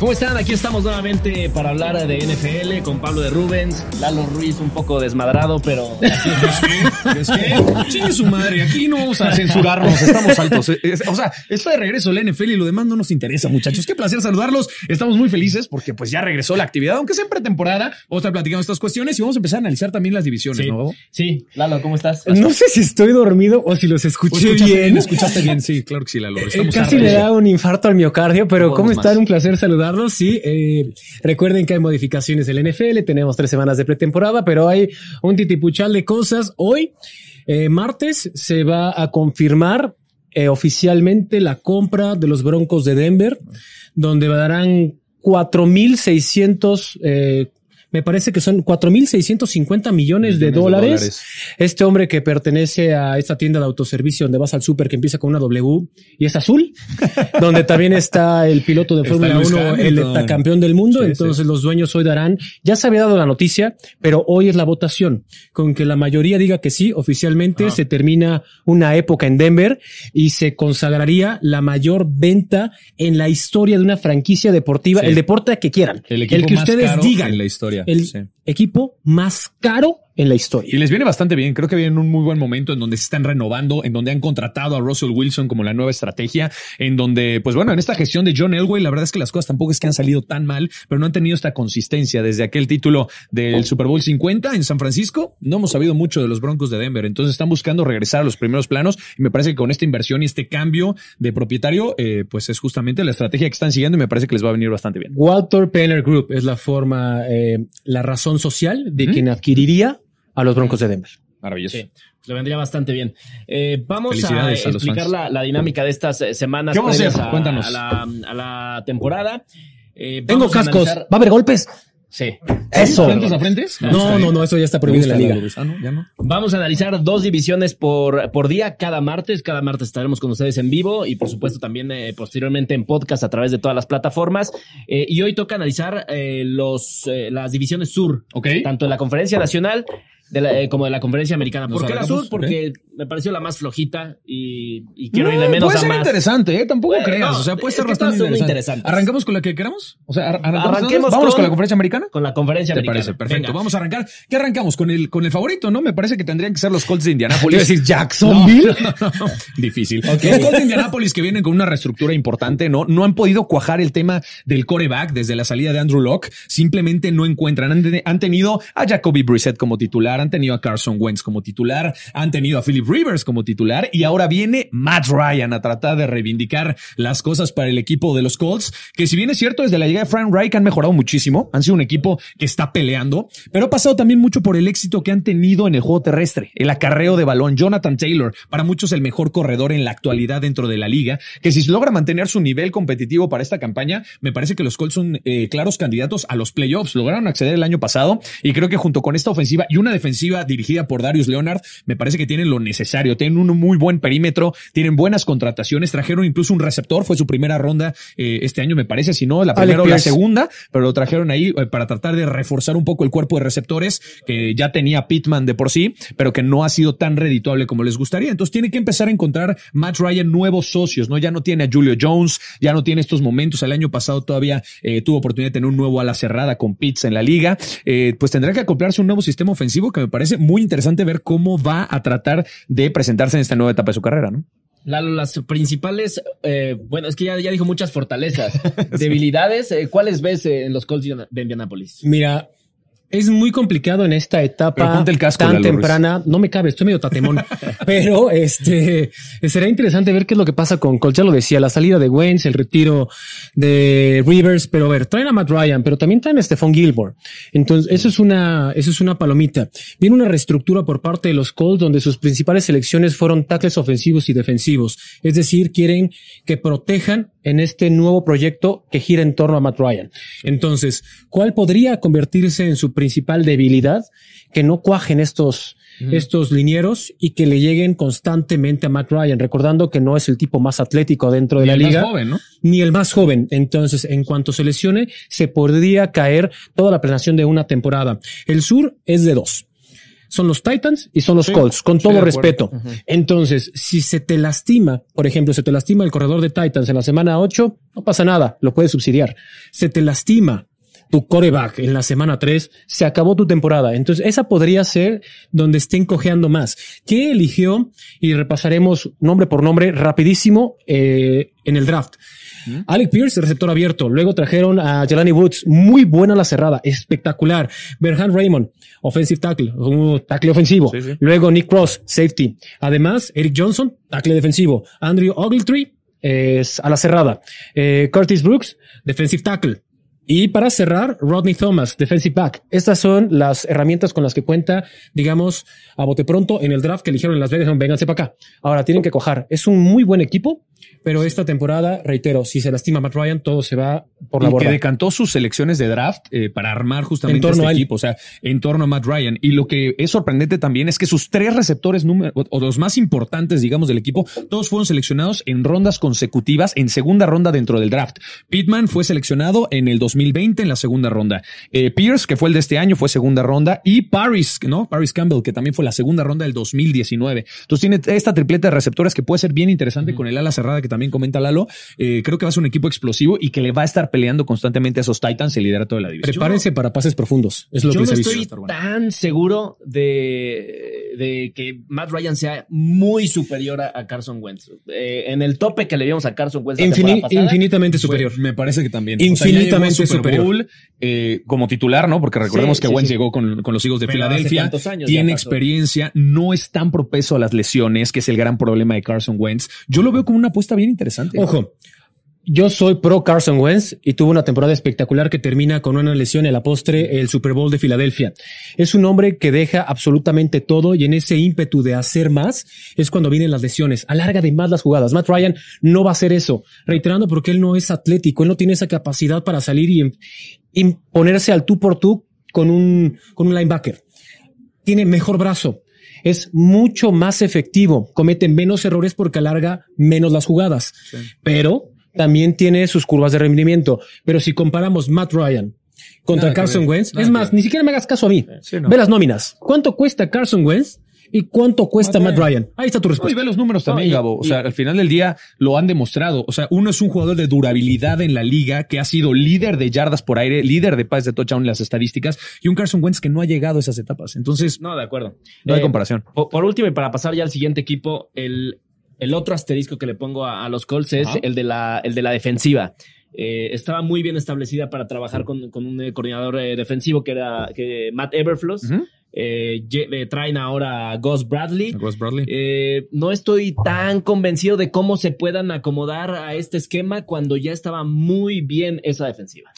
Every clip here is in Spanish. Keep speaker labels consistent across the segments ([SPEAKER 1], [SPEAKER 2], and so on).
[SPEAKER 1] ¿Cómo están? Aquí estamos nuevamente para hablar de NFL con Pablo de Rubens, Lalo Ruiz un poco desmadrado, pero
[SPEAKER 2] ¿Es que? Chingue su madre, aquí no vamos a censurarnos, estamos altos. Es- O sea, está de regreso la NFL y lo demás no nos interesa, muchachos. Qué placer saludarlos. Estamos muy felices porque pues ya regresó la actividad, aunque sea en pretemporada. Vamos a estar platicando estas cuestiones y vamos a empezar a analizar también las divisiones,
[SPEAKER 1] sí,
[SPEAKER 2] ¿no?
[SPEAKER 1] sí, Lalo, ¿cómo estás?
[SPEAKER 3] No sé si estoy dormido o si los
[SPEAKER 2] ¿O
[SPEAKER 3] escuché
[SPEAKER 2] escuchaste
[SPEAKER 3] bien.
[SPEAKER 2] ¿Escuchaste bien? Sí, claro que sí, Lalo.
[SPEAKER 3] Eh,
[SPEAKER 2] Estamos
[SPEAKER 3] Casi
[SPEAKER 2] regreso.
[SPEAKER 3] da un infarto al miocardio, pero ¿cómo están? Un placer saludarlos. Sí, eh, recuerden que hay modificaciones del NFL, tenemos tres semanas de pretemporada, pero hay un titipuchal de cosas. Hoy, eh, martes, se va a confirmar eh, oficialmente la compra de los Broncos de Denver, donde darán 4.600, eh, me parece que son 4.650 millones de
[SPEAKER 2] Millones de
[SPEAKER 3] dólares.
[SPEAKER 2] dólares.
[SPEAKER 3] Este hombre que pertenece a esta tienda de autoservicio donde vas al súper que empieza con una W y es azul, donde también está el piloto de Fórmula
[SPEAKER 2] Lewis
[SPEAKER 3] 1, el heptacampeón del mundo.
[SPEAKER 2] Sí,
[SPEAKER 3] Entonces
[SPEAKER 2] sí.
[SPEAKER 3] los dueños hoy darán, ya se había dado la noticia, pero hoy es la votación. Con que la mayoría diga que sí, oficialmente se termina una época en Denver y se consagraría la mayor venta en la historia de una franquicia deportiva,
[SPEAKER 2] Sí.
[SPEAKER 3] el deporte que quieran,
[SPEAKER 2] El equipo
[SPEAKER 3] que ustedes digan,
[SPEAKER 2] en la historia.
[SPEAKER 3] El
[SPEAKER 2] Sí.
[SPEAKER 3] equipo más caro en la historia.
[SPEAKER 2] Y les viene bastante bien. Creo que viene en un muy buen momento en donde se están renovando, en donde han contratado a Russell Wilson como la nueva estrategia, en donde, pues bueno, en esta gestión de John Elway, la verdad es que las cosas tampoco es que han salido tan mal, pero no han tenido esta consistencia desde aquel título del Super Bowl 50 en San Francisco. No hemos sabido mucho de los Broncos de Denver. Entonces están buscando regresar a los primeros planos y me parece que con esta inversión y este cambio de propietario, eh, pues es justamente la estrategia que están siguiendo y me parece que les va a venir bastante bien.
[SPEAKER 3] Walter Penner Group es la forma, eh, la razón social de quien adquiriría a los Broncos de Denver.
[SPEAKER 2] Maravilloso.
[SPEAKER 1] Sí, pues le vendría bastante bien. Eh, vamos a explicar la, la dinámica de estas eh, semanas
[SPEAKER 2] ¿Qué vamos a? Cuéntanos.
[SPEAKER 1] a la, a la temporada. Eh,
[SPEAKER 3] Tengo cascos.
[SPEAKER 1] analizar-
[SPEAKER 3] ¿Va a haber golpes?
[SPEAKER 1] Sí.
[SPEAKER 3] Eso.
[SPEAKER 2] ¿Frentes a frentes?
[SPEAKER 3] No, no, no, eso ya está prohibido en la liga.
[SPEAKER 2] Ah, no, ya no.
[SPEAKER 1] Vamos a analizar dos divisiones por, por día cada martes. Cada martes estaremos con ustedes en vivo y por supuesto también eh, posteriormente en podcast a través de todas las plataformas. Eh, y hoy toca analizar eh, los, eh, las divisiones sur,
[SPEAKER 2] Ok.
[SPEAKER 1] tanto de la conferencia nacional de la- eh, como de la conferencia americana.
[SPEAKER 2] ¿Nos
[SPEAKER 1] ¿Por qué la sur? Porque me pareció la más flojita y, y quiero ir de
[SPEAKER 2] No,
[SPEAKER 1] menos
[SPEAKER 2] puede
[SPEAKER 1] a
[SPEAKER 2] ser
[SPEAKER 1] más.
[SPEAKER 2] interesante, ¿eh? Tampoco
[SPEAKER 1] Bueno,
[SPEAKER 2] creas.
[SPEAKER 1] no,
[SPEAKER 2] o sea, puede ser bastante interesante.
[SPEAKER 1] interesantes.
[SPEAKER 2] ¿Arrancamos con la que queramos? O sea, ar- arrancamos.
[SPEAKER 1] Arranquemos
[SPEAKER 2] Vámonos
[SPEAKER 1] con-
[SPEAKER 2] con la conferencia americana.
[SPEAKER 1] Con la conferencia
[SPEAKER 2] ¿Te
[SPEAKER 1] americana.
[SPEAKER 2] parece? Perfecto.
[SPEAKER 1] Venga.
[SPEAKER 2] Vamos a arrancar. ¿Qué arrancamos? Con el, con el favorito, ¿no? Me parece que tendrían que ser los Colts de Indianapolis.
[SPEAKER 3] decir Jacksonville.
[SPEAKER 2] No. Difícil. Los Colts de Indianapolis que vienen con una reestructura importante, ¿no? No han podido cuajar el tema del coreback desde la salida de Andrew Locke. Simplemente no encuentran. Han, han tenido a Jacoby Brissett como titular, han tenido a Carson Wentz como titular, han tenido a Philip Rivers como titular y ahora viene Matt Ryan a tratar de reivindicar las cosas para el equipo de los Colts, que si bien es cierto, desde la llegada de Frank Reich han mejorado muchísimo, han sido un equipo que está peleando, pero ha pasado también mucho por el éxito que han tenido en el juego terrestre, el acarreo de balón. Jonathan Taylor, para muchos el mejor corredor en la actualidad dentro de la liga, que si logra mantener su nivel competitivo para esta campaña, me parece que los Colts son eh, claros candidatos a los playoffs. Lograron acceder el año pasado y creo que junto con esta ofensiva y una defensiva dirigida por Darius Leonard, me parece que tienen lo necesario. Tienen un muy buen perímetro, tienen buenas contrataciones, trajeron incluso un receptor, fue su primera ronda eh, este año, me parece, si no, la primera o la segunda, pero lo trajeron ahí eh, para tratar de reforzar un poco el cuerpo de receptores que ya tenía Pittman de por sí, pero que no ha sido tan redituable como les gustaría. Entonces tiene que empezar a encontrar Matt Ryan nuevos socios, ¿no? Ya no tiene a Julio Jones, ya no tiene estos momentos. El año pasado todavía eh, tuvo oportunidad de tener un nuevo ala cerrada con Pitts en la liga. Pues tendrá que acoplarse un nuevo sistema ofensivo que me parece muy interesante ver cómo va a tratar de presentarse en esta nueva etapa de su carrera, ¿no?
[SPEAKER 1] Lalo, las principales, eh, bueno, es que ya, ya dijo muchas fortalezas, debilidades, eh, ¿cuáles ves eh, en los Colts de Indianapolis?
[SPEAKER 3] Mira, es muy complicado en esta etapa
[SPEAKER 2] ponte el casco,
[SPEAKER 3] tan
[SPEAKER 2] Lalo Ruiz.
[SPEAKER 3] temprana. No me cabe, estoy medio tatemón. pero este será interesante ver qué es lo que pasa con Colts. Ya lo decía, la salida de Wentz, el retiro de Rivers, pero a ver, traen a Matt Ryan, pero también traen a Stephon Gilmore. Entonces, eso es una, eso es una palomita. Viene una reestructura por parte de los Colts donde sus principales selecciones fueron tackles ofensivos y defensivos. Es decir, quieren que protejan en este nuevo proyecto que gira en torno a Matt Ryan. Entonces, ¿cuál podría convertirse en su principal debilidad? Que no cuajen estos, estos linieros y que le lleguen constantemente a Matt Ryan, recordando que no es el tipo más atlético dentro de la
[SPEAKER 2] el
[SPEAKER 3] liga.
[SPEAKER 2] Más joven, ¿no?
[SPEAKER 3] Ni el más joven. Entonces, en cuanto se lesione, se podría caer toda la planeación de una temporada. El sur es de dos son los Titans y son los Colts, con todo respeto. Entonces, si se te lastima, por ejemplo, se te lastima el corredor de Titans en la semana 8, no pasa nada, lo puedes subsidiar. Se te lastima tu coreback en la semana 3, se acabó tu temporada. Entonces, esa podría ser donde estén cojeando más. ¿Qué eligió? Y repasaremos nombre por nombre rapidísimo eh, en el draft. Alec Pierce, receptor abierto. Luego trajeron a Jelani Woods, muy buena la cerrada, espectacular. Berhan Raymond, offensive tackle, un tackle ofensivo. Luego Nick Cross, safety. Además, Eric Johnson, tackle defensivo. Andrew Ogletree, es a la cerrada. Eh, Curtis Brooks, defensive tackle. Y para cerrar, Rodney Thomas, defensive back. Estas son las herramientas con las que cuenta, digamos, a bote pronto en el draft que eligieron en Las Vegas. Vénganse para acá. Ahora tienen que cojar. Es un muy buen equipo, pero esta temporada, reitero, si se lastima Matt Ryan, todo se va por la
[SPEAKER 2] y
[SPEAKER 3] borda.
[SPEAKER 2] que decantó sus selecciones de draft eh, para armar justamente
[SPEAKER 3] En torno
[SPEAKER 2] este
[SPEAKER 3] a
[SPEAKER 2] equipo, o sea, en torno a Matt Ryan. Y lo que es sorprendente también es que sus tres receptores número, o, los más importantes, digamos, del equipo, todos fueron seleccionados en rondas consecutivas, en segunda ronda dentro del draft. Pittman fue seleccionado en el 2020 en la segunda ronda. Eh, Pierce, que fue el de este año, fue segunda ronda. Y Paris, ¿no? Paris Campbell, que también fue la segunda ronda del 2019. Entonces tiene esta tripleta de receptores que puede ser bien interesante con el ala cerrada que también comenta Lalo. Eh, creo que va a ser un equipo explosivo y que le va a estar peleando constantemente a esos Titans el liderato de la división.
[SPEAKER 3] Prepárense para pases profundos. Es lo
[SPEAKER 1] Yo
[SPEAKER 3] que
[SPEAKER 1] no
[SPEAKER 3] les
[SPEAKER 1] estoy tan seguro de, de que Matt Ryan sea muy superior a, a Carson Wentz. Eh, en el tope que le dimos a Carson Wentz
[SPEAKER 3] infinitamente
[SPEAKER 2] Fue-
[SPEAKER 3] superior.
[SPEAKER 2] me parece que también.
[SPEAKER 3] Infinitamente
[SPEAKER 2] Super. Bowl, eh, como titular, ¿no? Porque recordemos
[SPEAKER 1] Sí,
[SPEAKER 2] que
[SPEAKER 1] sí,
[SPEAKER 2] Wentz
[SPEAKER 1] sí.
[SPEAKER 2] llegó con, con los Eagles de
[SPEAKER 1] Pero
[SPEAKER 2] Filadelfia. Tiene experiencia, no es tan propenso a las lesiones, que es el gran problema de Carson Wentz. Yo lo veo como una apuesta bien interesante.
[SPEAKER 3] Ojo, yo soy pro Carson Wentz y tuvo una temporada espectacular que termina con una lesión en la postre el Super Bowl de Filadelfia. Es un hombre que deja absolutamente todo y en ese ímpetu de hacer más es cuando vienen las lesiones. Alarga de más las jugadas. Matt Ryan no va a hacer eso, reiterando porque él no es atlético, él no tiene esa capacidad para salir y imponerse al tú por tú con un, con un linebacker. Tiene mejor brazo. Es mucho más efectivo. Comete menos errores porque alarga menos las jugadas. Pero también tiene sus curvas de rendimiento. Pero si comparamos Matt Ryan contra
[SPEAKER 2] Nada
[SPEAKER 3] Carson
[SPEAKER 2] ver.
[SPEAKER 3] Wentz,
[SPEAKER 2] Nada
[SPEAKER 3] es
[SPEAKER 2] que
[SPEAKER 3] más, ni siquiera me hagas caso a mí.
[SPEAKER 2] Sí, no.
[SPEAKER 3] Ve las nóminas. ¿Cuánto cuesta Carson Wentz y cuánto cuesta
[SPEAKER 2] Matt
[SPEAKER 3] Matt Ryan? Ahí está tu
[SPEAKER 2] No, y
[SPEAKER 3] respuesta.
[SPEAKER 2] ve los números también,
[SPEAKER 1] No, y-
[SPEAKER 2] Gabo. O
[SPEAKER 1] y-
[SPEAKER 2] sea, al final del día lo han demostrado. O sea, uno es un jugador de durabilidad en la liga que ha sido líder de yardas por aire, líder de pases de touchdown en las estadísticas y un Carson Wentz que no ha llegado a esas etapas. Entonces,
[SPEAKER 1] No, de acuerdo.
[SPEAKER 2] no hay
[SPEAKER 1] Eh,
[SPEAKER 2] comparación.
[SPEAKER 1] Por, por último, y para pasar ya al siguiente equipo, el, el otro asterisco que le pongo a, a los Colts es el de la, el de la defensiva. Eh, estaba muy bien establecida para trabajar con, con un eh, coordinador eh, defensivo que era que Matt. Eh, lle- eh, traen ahora a Gus Bradley.
[SPEAKER 2] Ross Bradley.
[SPEAKER 1] Eh, no estoy tan convencido de cómo se puedan acomodar a este esquema cuando ya estaba muy bien esa defensiva.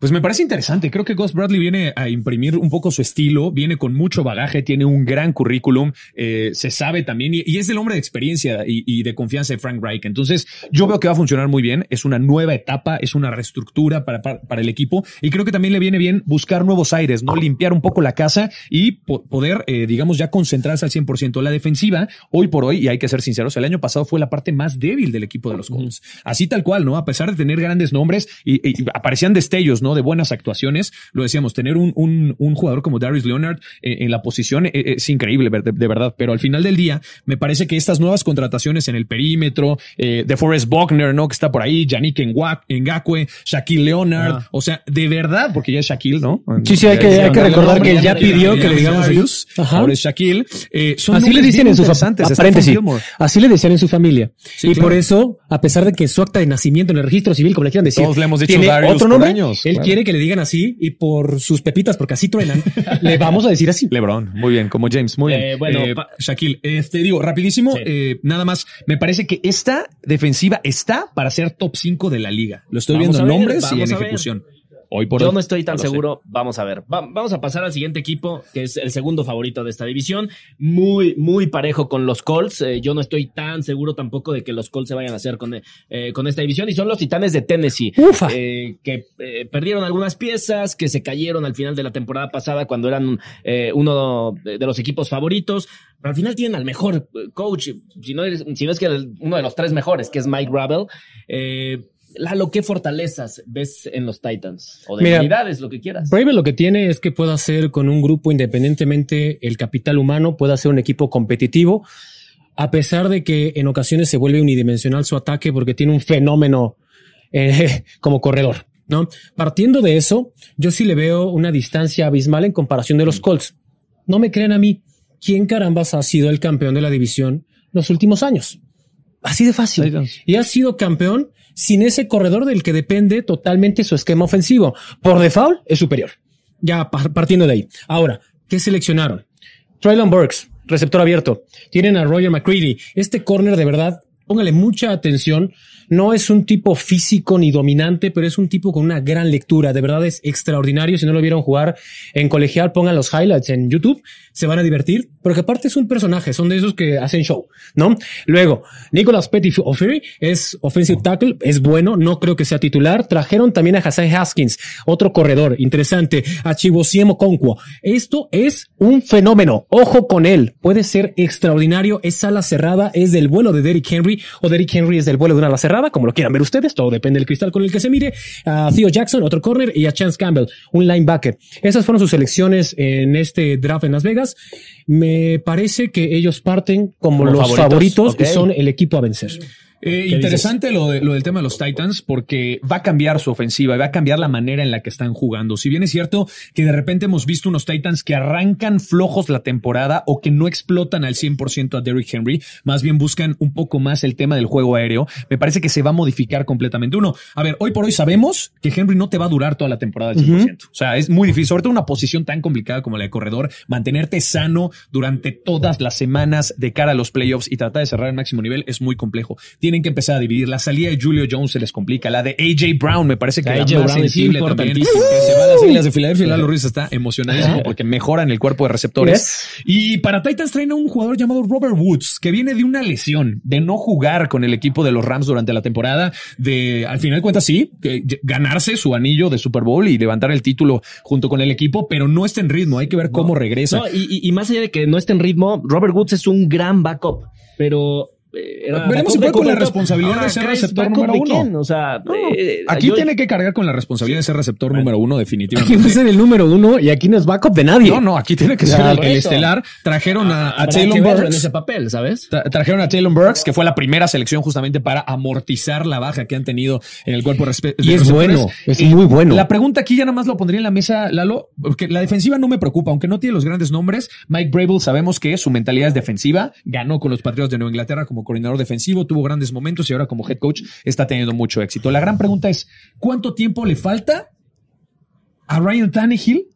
[SPEAKER 2] Pues me parece interesante. Creo que Gus Bradley viene a imprimir un poco su estilo, viene con mucho bagaje, tiene un gran currículum, eh, se sabe también y, y es el hombre de experiencia y, y de confianza de Frank Reich. Entonces, yo veo que va a funcionar muy bien. Es una nueva etapa, es una reestructura para, para, para el equipo y creo que también le viene bien buscar nuevos aires, no limpiar un poco la casa y po- poder, eh, digamos, ya concentrarse al 100%. La defensiva, hoy por hoy, y hay que ser sinceros, el año pasado fue la parte más débil del equipo de los Colts. Así tal cual, ¿no? A pesar de tener grandes nombres y, y aparecían destellos, ¿no? De buenas actuaciones. Lo decíamos, tener un, un, un jugador como Darius Leonard eh, en la posición eh, es increíble, de, de verdad. Pero al final del día, me parece que estas nuevas contrataciones en el perímetro, eh, de Forrest Buckner, ¿no? Que está por ahí, Yannick Ngakwe, Shaquille Leonard.
[SPEAKER 1] Ah.
[SPEAKER 2] O sea, de verdad, porque ya es Shaquille, ¿no?
[SPEAKER 3] Sí, sí, hay que- hay que recordar que ya pidió que le digamos.
[SPEAKER 2] Darius. Ahora es Shaquille. Eh, son
[SPEAKER 3] Así le dicen en su
[SPEAKER 2] interesantes.
[SPEAKER 3] familia.
[SPEAKER 2] Stephon
[SPEAKER 3] Paréntesis. Así le decían en su familia.
[SPEAKER 2] Sí,
[SPEAKER 3] y
[SPEAKER 2] claro.
[SPEAKER 3] por eso, a pesar de que su acta de nacimiento en el registro civil, como le quieran decir,
[SPEAKER 2] Todos le hemos dicho Darius
[SPEAKER 3] otro nombre,
[SPEAKER 2] años,
[SPEAKER 3] él
[SPEAKER 2] claro.
[SPEAKER 3] quiere que le digan así y por sus pepitas, porque así truenan, le vamos a decir así.
[SPEAKER 2] LeBron, muy bien, como James, muy bien.
[SPEAKER 1] Eh, bueno,
[SPEAKER 2] Eh, Shaquille, este digo, rapidísimo,
[SPEAKER 1] Sí.
[SPEAKER 2] eh, nada más, me parece que esta defensiva está para ser top 5 de la liga. Lo estoy
[SPEAKER 1] Vamos
[SPEAKER 2] viendo en
[SPEAKER 1] ver,
[SPEAKER 2] nombres y en
[SPEAKER 1] ver.
[SPEAKER 2] Hoy por
[SPEAKER 1] Yo
[SPEAKER 2] hoy,
[SPEAKER 1] no estoy tan
[SPEAKER 2] sé.
[SPEAKER 1] seguro. Vamos a ver. Va- vamos a pasar al siguiente equipo, que es el segundo favorito de esta división. Muy, muy parejo con los Colts. Eh, yo no estoy tan seguro tampoco de que los Colts se vayan a hacer con, eh, con esta división. Y son los Titanes de Tennessee.
[SPEAKER 3] Ufa.
[SPEAKER 1] eh, que eh, perdieron algunas piezas, que se cayeron al final de la temporada pasada cuando eran eh, uno de, los equipos favoritos. Pero al final tienen al mejor eh, coach, si no, eres- si no es que el- uno de los tres mejores, que es Mike Ravel. Eh, Lalo, ¿qué fortalezas ves en los Titans? O debilidades, lo que quieras.
[SPEAKER 3] Bravel lo que tiene es que puede hacer con un grupo independientemente el capital humano, puede hacer un equipo competitivo, a pesar de que en ocasiones se vuelve unidimensional su ataque porque tiene un fenómeno eh, como corredor, ¿no? Partiendo de eso, yo sí le veo una distancia abismal en comparación de los Colts. No me crean a mí, ¿quién carambas ha sido el campeón de la división los últimos años? Así de fácil. Y ha sido campeón sin ese corredor del que depende totalmente su esquema ofensivo. Por default es superior. Ya par- partiendo de ahí. Ahora, ¿qué seleccionaron? Traylon Burks, receptor abierto. Tienen a Roger McCready. Este corner de verdad, póngale mucha atención. No es un tipo físico ni dominante, pero es un tipo con una gran lectura. De verdad es extraordinario. Si no lo vieron jugar en colegial, pongan los highlights en YouTube. Se van a divertir, porque aparte es un personaje. Son de esos que hacen show, ¿no? Luego, Nicholas Petty O'Ferry es offensive tackle, es bueno. No creo que sea titular. Trajeron también a Hassan Haskins, otro corredor interesante, a Chibosiemo Conquo. Esto es un fenómeno. Ojo con él. Puede ser extraordinario. Es ala cerrada, es del vuelo de Derrick Henry o Derrick Henry es del vuelo de una ala cerrada, como lo quieran ver ustedes. Todo depende del cristal con el que se mire. A Theo Jackson, otro corner, y a Chance Campbell, un linebacker. Esas fueron sus selecciones en este draft en Las Vegas. Me parece que ellos parten como,
[SPEAKER 1] Como
[SPEAKER 3] los
[SPEAKER 1] favoritos.
[SPEAKER 3] y son el equipo a vencer.
[SPEAKER 2] Eh,
[SPEAKER 3] ¿Qué
[SPEAKER 2] interesante lo, de- lo del tema de los Titans porque va a cambiar su ofensiva y va a cambiar la manera en la que están jugando. Si bien es cierto que de repente hemos visto unos Titans que arrancan flojos la temporada o que no explotan al 100% a Derrick Henry, más bien buscan un poco más el tema del juego aéreo, me parece que se va a modificar completamente. Uno, a ver, hoy por hoy sabemos que Henry no te va a durar toda la temporada al 100%. O sea, es muy difícil, sobre todo una posición tan complicada como la de corredor, mantenerte sano durante todas las semanas de cara a los playoffs y tratar de cerrar el máximo nivel es muy complejo. Tienen que empezar a dividir. La salida de Julio Jones se les complica. La de AJ Brown me parece que
[SPEAKER 1] La
[SPEAKER 2] más
[SPEAKER 1] Brown es
[SPEAKER 2] sensible también. Que se va a las Águilas de Filadelfia. Lalo Ruiz está emocionadísimo porque mejoran el cuerpo de receptores. Y para Titans traen a un jugador llamado Robert Woods, que viene de una lesión, de no jugar con el equipo de los Rams durante la temporada, de al final de cuentas sí, ganarse su anillo de Super Bowl y levantar el título junto con el equipo, pero no está en ritmo. Hay que ver cómo regresa.
[SPEAKER 1] No, y, y- y más allá de que no esté en ritmo, Robert Woods es un gran backup, pero. Eh, era
[SPEAKER 2] Veremos si
[SPEAKER 1] de
[SPEAKER 2] puede con la responsabilidad
[SPEAKER 1] Ahora
[SPEAKER 2] de ser
[SPEAKER 1] acá es
[SPEAKER 2] receptor número uno.
[SPEAKER 1] quién? O sea, eh,
[SPEAKER 2] Aquí
[SPEAKER 1] yo-
[SPEAKER 2] tiene que cargar con la responsabilidad de ser receptor número uno,
[SPEAKER 3] Aquí
[SPEAKER 2] definitivamente.
[SPEAKER 3] va a ser el número uno y aquí no es backup de nadie.
[SPEAKER 2] No, no, aquí tiene que
[SPEAKER 3] Ya,
[SPEAKER 2] ser el, estelar. Trajeron a, a
[SPEAKER 1] habrá
[SPEAKER 2] Taylor
[SPEAKER 1] que verlo en
[SPEAKER 2] Burks.
[SPEAKER 1] ese papel, ¿sabes?
[SPEAKER 2] Tra- Trajeron a Taylor Burks, que fue la primera selección justamente para amortizar la baja que han tenido en el cuerpo de
[SPEAKER 3] Y es
[SPEAKER 2] receptores.
[SPEAKER 3] bueno, es
[SPEAKER 2] Y
[SPEAKER 3] muy bueno.
[SPEAKER 2] La pregunta aquí ya nada más lo pondría en la mesa, Lalo, porque la defensiva no me preocupa, aunque no tiene los grandes nombres. Mike Brable sabemos que su mentalidad es defensiva, ganó con los Patriots de Nueva Inglaterra como coordinador defensivo, tuvo grandes momentos y ahora como head coach está teniendo mucho éxito. La gran pregunta es, ¿cuánto tiempo le falta a Ryan Tannehill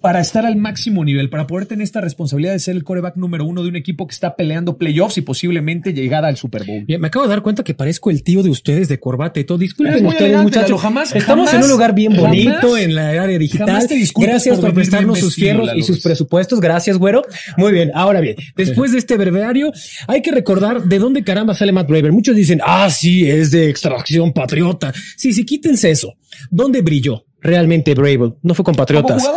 [SPEAKER 2] para estar al máximo nivel, para poder tener esta responsabilidad de ser el coreback número uno de un equipo que está peleando playoffs y posiblemente llegada al Super Bowl.
[SPEAKER 3] Bien, me acabo de dar cuenta que parezco el tío de ustedes de corbata y todo. Disculpen ustedes, muchachos.
[SPEAKER 2] Jamás-
[SPEAKER 3] Estamos
[SPEAKER 2] jamás-
[SPEAKER 3] en un lugar bien
[SPEAKER 2] jamás-
[SPEAKER 3] bonito en la área digital.
[SPEAKER 2] te
[SPEAKER 3] Gracias
[SPEAKER 2] por
[SPEAKER 3] prestarnos sus fierros y sus presupuestos. Gracias, güero. Muy bien. Ahora bien, después de este breviario, hay que recordar de dónde caramba sale Matt Braver. Muchos dicen, ah, sí, es de extracción patriota. Sí, sí, quítense eso. ¿Dónde brilló realmente Bravel? No fue con patriotas.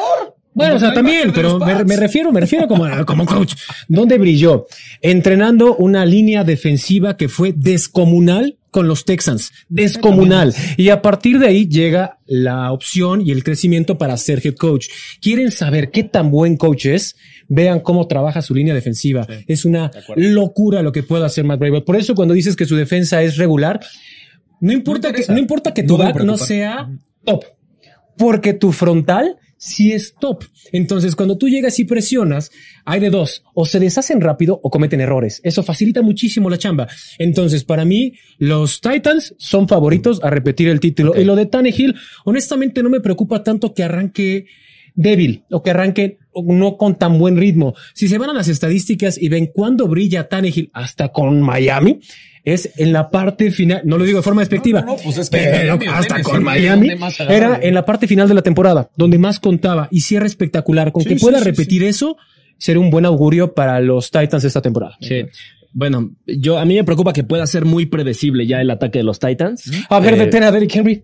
[SPEAKER 3] Bueno, o sea, también, pero me, refiero, me refiero como, como coach. ¿Dónde brilló? Entrenando una línea defensiva que fue descomunal con los Texans. Descomunal. Y a partir de ahí llega la opción y el crecimiento para ser head coach. ¿Quieren saber qué tan buen coach es? Vean cómo trabaja su línea defensiva. Es una locura lo que puede hacer Matt Bravel. Por eso cuando dices que su defensa es regular, no importa, que, no importa que tu back no sea top porque tu frontal sí es top. Entonces, cuando tú llegas y presionas, hay de dos, o se deshacen rápido o cometen errores. Eso facilita muchísimo la chamba. Entonces, para mí, los Titans son favoritos a repetir el título. Y lo de Tannehill, honestamente, no me preocupa tanto que arranque débil o que arranque no con tan buen ritmo. Si se van a las estadísticas y ven cuándo brilla Tannehill hasta con Miami, es en la parte final, no lo digo de forma despectiva,
[SPEAKER 2] No, no, pues es que
[SPEAKER 3] pero
[SPEAKER 2] Miami,
[SPEAKER 3] hasta con
[SPEAKER 2] ¿de
[SPEAKER 3] Miami era en la parte final de la temporada, donde más contaba y cierra espectacular. Con
[SPEAKER 2] Sí,
[SPEAKER 3] que
[SPEAKER 2] sí,
[SPEAKER 3] pueda
[SPEAKER 2] sí,
[SPEAKER 3] repetir eso, será un buen augurio para los Titans esta temporada.
[SPEAKER 1] Sí. Bueno, yo a mí me preocupa que pueda ser muy predecible ya el ataque de los Titans.
[SPEAKER 3] A ver,
[SPEAKER 1] Eh,
[SPEAKER 3] detén a Derrick Henry.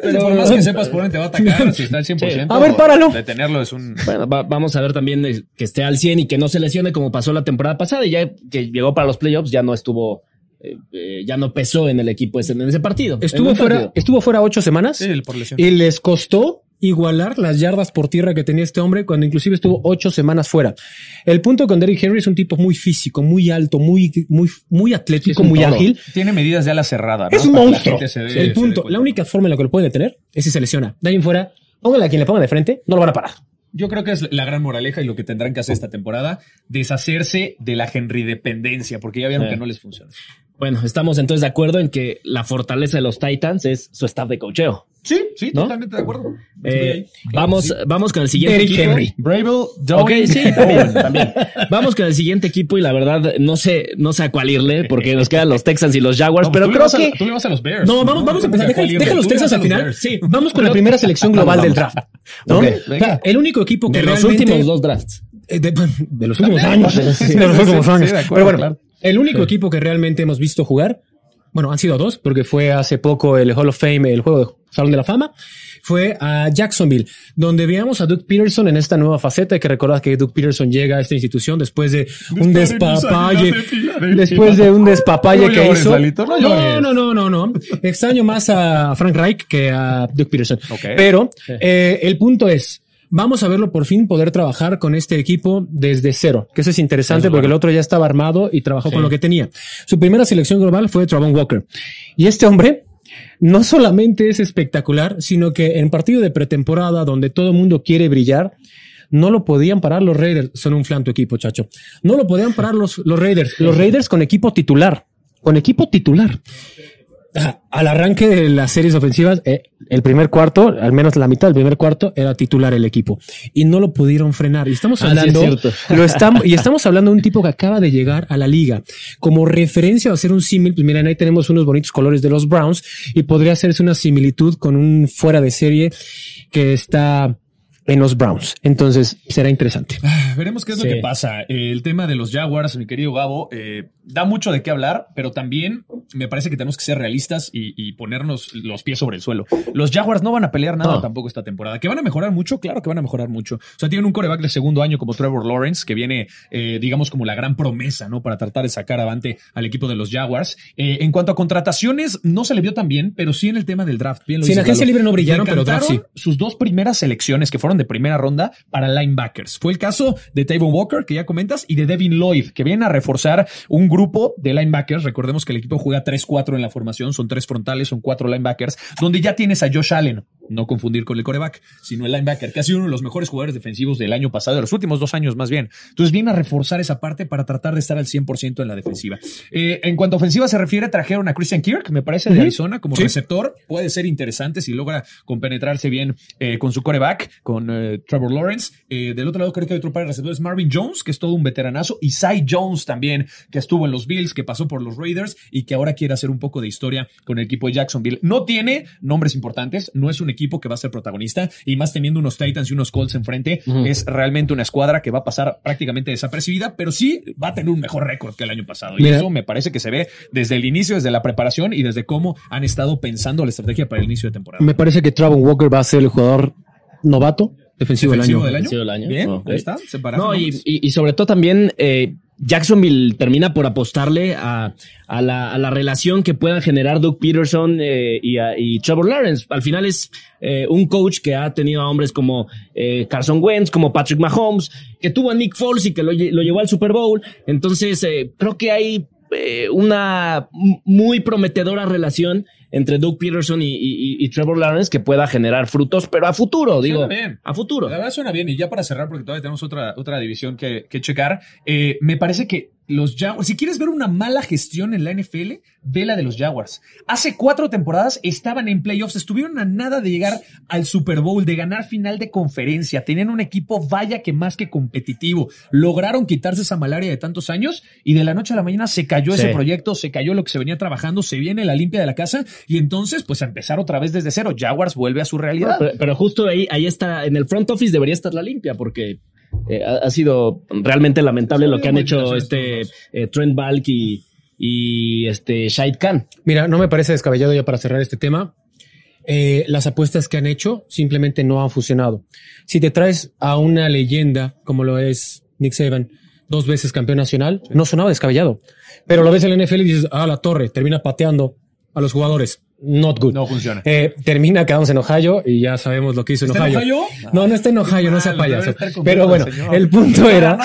[SPEAKER 2] Pero por más que sepas por dónde te va a atacar, si está al 100%.
[SPEAKER 3] A ver, páralo.
[SPEAKER 2] Detenerlo es un...
[SPEAKER 1] Bueno, va- vamos a ver también que esté al 100 y que no se lesione como pasó la temporada pasada y ya que llegó para los playoffs ya no estuvo, eh, eh, ya no pesó en el equipo ese, en ese partido.
[SPEAKER 3] Estuvo fuera,
[SPEAKER 1] partido.
[SPEAKER 3] estuvo fuera ocho semanas
[SPEAKER 2] Sí, por lesión.
[SPEAKER 3] y les costó igualar las yardas por tierra que tenía este hombre cuando inclusive estuvo ocho semanas fuera. El punto con Derrick Henry es un tipo muy físico, muy alto, muy, muy, muy atlético, muy
[SPEAKER 1] todo.
[SPEAKER 3] ágil.
[SPEAKER 2] Tiene medidas de ala cerrada. ¿no?
[SPEAKER 3] Es un
[SPEAKER 2] Para
[SPEAKER 3] monstruo.
[SPEAKER 2] dé-
[SPEAKER 3] El punto, la única forma en la que lo pueden detener es si se lesiona. De ahí en fuera, póngale a quien le ponga de frente, no lo van a parar.
[SPEAKER 2] Yo creo que es la gran moraleja y lo que tendrán que hacer esta temporada, deshacerse de la Henry dependencia, porque ya vieron
[SPEAKER 1] Sí.
[SPEAKER 2] que no les funciona.
[SPEAKER 1] Bueno, estamos entonces de acuerdo en que la fortaleza de los Titans es su staff de cocheo.
[SPEAKER 2] Sí, sí,
[SPEAKER 1] ¿No?
[SPEAKER 2] totalmente de acuerdo.
[SPEAKER 1] Eh, vamos, vamos con el siguiente
[SPEAKER 3] Derrick
[SPEAKER 1] equipo.
[SPEAKER 3] Henry.
[SPEAKER 2] Bravel,
[SPEAKER 1] Ok, sí, también, también. Vamos con el siguiente equipo y la verdad no sé, no sé a cuál irle porque nos quedan los Texans y los Jaguars, pero creo que
[SPEAKER 2] tú le vas a los Bears.
[SPEAKER 3] No, vamos, vamos a empezar. Deja, deja los Texans al final.
[SPEAKER 1] Sí.
[SPEAKER 3] Vamos con la primera selección global del draft. el único equipo que
[SPEAKER 1] de los últimos dos drafts.
[SPEAKER 3] Eh, De, de los últimos años. De los últimos años. Pero bueno,
[SPEAKER 2] claro.
[SPEAKER 3] El único equipo que realmente hemos visto jugar, bueno, han sido dos, porque fue hace poco el Hall of Fame, el juego de Salón de la Fama, fue a Jacksonville, donde veamos a Doug Peterson en esta nueva faceta. Hay que recordar que Doug Peterson llega a esta institución después de un despapalle, después de un despapalle que hizo.
[SPEAKER 2] No
[SPEAKER 3] no, no, no, no. Extraño más a Frank Reich que a Doug Peterson. Pero eh, el punto es, vamos a verlo por fin poder trabajar con este equipo desde cero, que eso es interesante porque el otro ya estaba armado y trabajó con lo que tenía. Su primera selección global fue Travon Walker. Y este hombre no solamente es espectacular, sino que en partido de pretemporada donde todo el mundo quiere brillar, no lo podían parar los Raiders. Son un flanto equipo, chacho. No lo podían parar los, los Raiders. Los Raiders con equipo titular. Con equipo titular. Ah, Al arranque de las series ofensivas, eh, el primer cuarto, al menos la mitad del primer cuarto, era titular el equipo. Y no lo pudieron frenar. Y estamos
[SPEAKER 1] Ah, sí, es
[SPEAKER 3] hablando,
[SPEAKER 1] cierto.
[SPEAKER 3] lo estamos, y estamos hablando de un tipo que acaba de llegar a la liga. Como referencia a hacer un símil, pues miren, ahí tenemos unos bonitos colores de los Browns y podría hacerse una similitud con un fuera de serie que está en los Browns. Entonces será interesante.
[SPEAKER 2] Veremos qué es
[SPEAKER 1] Sí.
[SPEAKER 2] lo que pasa. El tema de los Jaguars, mi querido Gabo, eh, da mucho de qué hablar, pero también me parece que tenemos que ser realistas y, y ponernos los pies sobre el suelo. Los Jaguars no van a pelear nada
[SPEAKER 1] No.
[SPEAKER 2] tampoco esta temporada. ¿Que van a mejorar mucho? Claro que van a mejorar mucho. O sea, tienen un coreback de segundo año como Trevor Lawrence, que viene, eh, digamos, como la gran promesa, ¿no? Para tratar de sacar avante al equipo de los Jaguars. Eh, en cuanto a contrataciones, no se le vio tan bien, pero sí en el tema del draft. Bien lo
[SPEAKER 3] Sí, en agencia libre no brillaron, pero draft
[SPEAKER 2] Decantaron sus dos primeras selecciones que fueron de primera ronda para linebackers. Fue el caso de Tavon Walker, que ya comentas, y de Devin Lloyd, que vienen a reforzar un grupo de linebackers. Recordemos que el equipo juega 3-4 en la formación, son tres frontales, son cuatro linebackers, donde ya tienes a Josh Allen, no confundir con el coreback, sino el linebacker, que ha sido uno de los mejores jugadores defensivos del año pasado, de los últimos dos años más bien. Entonces viene a reforzar esa parte para tratar de estar al 100% en la defensiva. Eh, en cuanto a ofensiva se refiere, trajeron a Christian Kirk, me parece, de Arizona, como receptor. Puede ser interesante si logra compenetrarse bien eh, con su coreback, con eh, Trevor Lawrence. Del otro lado creo que hay otro par de receptores, Marvin Jones, que es todo un veteranazo, y Cy Jones también, que estuvo en los Bills, que pasó por los Raiders y que ahora quiere hacer un poco de historia con el equipo de Jacksonville. No tiene nombres importantes, no es un equipo que va a ser protagonista, y más teniendo unos Titans y unos Colts enfrente, es realmente una escuadra que va a pasar prácticamente desapercibida, pero sí va a tener un mejor récord que el año pasado. Y eso me parece que se ve desde el inicio, desde la preparación y desde cómo han estado pensando la estrategia para el inicio de temporada.
[SPEAKER 3] Me parece que Travon Walker va a ser el jugador novato defensivo,
[SPEAKER 2] Defensivo
[SPEAKER 3] del año.
[SPEAKER 2] del año.
[SPEAKER 1] Defensivo del año.
[SPEAKER 2] Bien, ahí está, separado.
[SPEAKER 1] No, y, y- y sobre todo también eh, Jacksonville termina por apostarle a, la, a la relación que puedan generar Doug Peterson eh, y, Trevor Lawrence. Al final es eh, un coach que ha tenido a hombres como eh, Carson Wentz, como Patrick Mahomes, que tuvo a Nick Foles y que lo, lle- lo llevó al Super Bowl. Entonces, creo que hay una muy prometedora relación entre Doug Peterson y, y- y Trevor Lawrence que pueda generar frutos, pero a futuro, digo,
[SPEAKER 2] Suena bien.
[SPEAKER 1] a futuro.
[SPEAKER 2] La verdad suena bien. Y ya para cerrar, porque todavía tenemos otra, otra división que, que checar, eh, me parece que los Jaguars. Si quieres ver una mala gestión en la NFL, ve la de los Jaguars. Hace cuatro temporadas estaban en playoffs, estuvieron a nada de llegar al Super Bowl, de ganar final de conferencia. Tenían un equipo vaya que más que competitivo. Lograron quitarse esa malaria de tantos años y de la noche a la mañana se cayó ese proyecto, se cayó lo que se venía trabajando, se viene la limpia de la casa y entonces pues a empezar otra vez desde cero. Jaguars vuelve a su realidad.
[SPEAKER 1] Pero, pero justo ahí, ahí está, en el front office debería estar la limpia, porque eh, ha, ha sido realmente lamentable
[SPEAKER 2] Sí,
[SPEAKER 1] lo que han hecho este eh, Trent Balk y, y este Shahid Khan.
[SPEAKER 3] Mira, no me parece descabellado ya para cerrar este tema. Eh, las apuestas que han hecho simplemente no han funcionado. Si te traes a una leyenda como lo es Nick Saban, dos veces campeón nacional, no sonaba descabellado. Pero lo ves en la NFL y dices, ah, la torre, termina pateando a los jugadores. Not good.
[SPEAKER 2] No funciona.
[SPEAKER 3] Eh, termina quedándose en Ohio y ya sabemos lo que hizo en
[SPEAKER 2] ¿Está en
[SPEAKER 3] Ohio.
[SPEAKER 2] Ohio?
[SPEAKER 3] No, no está en Ohio, no sea payaso. Pero bueno,
[SPEAKER 2] señor.
[SPEAKER 3] el punto era,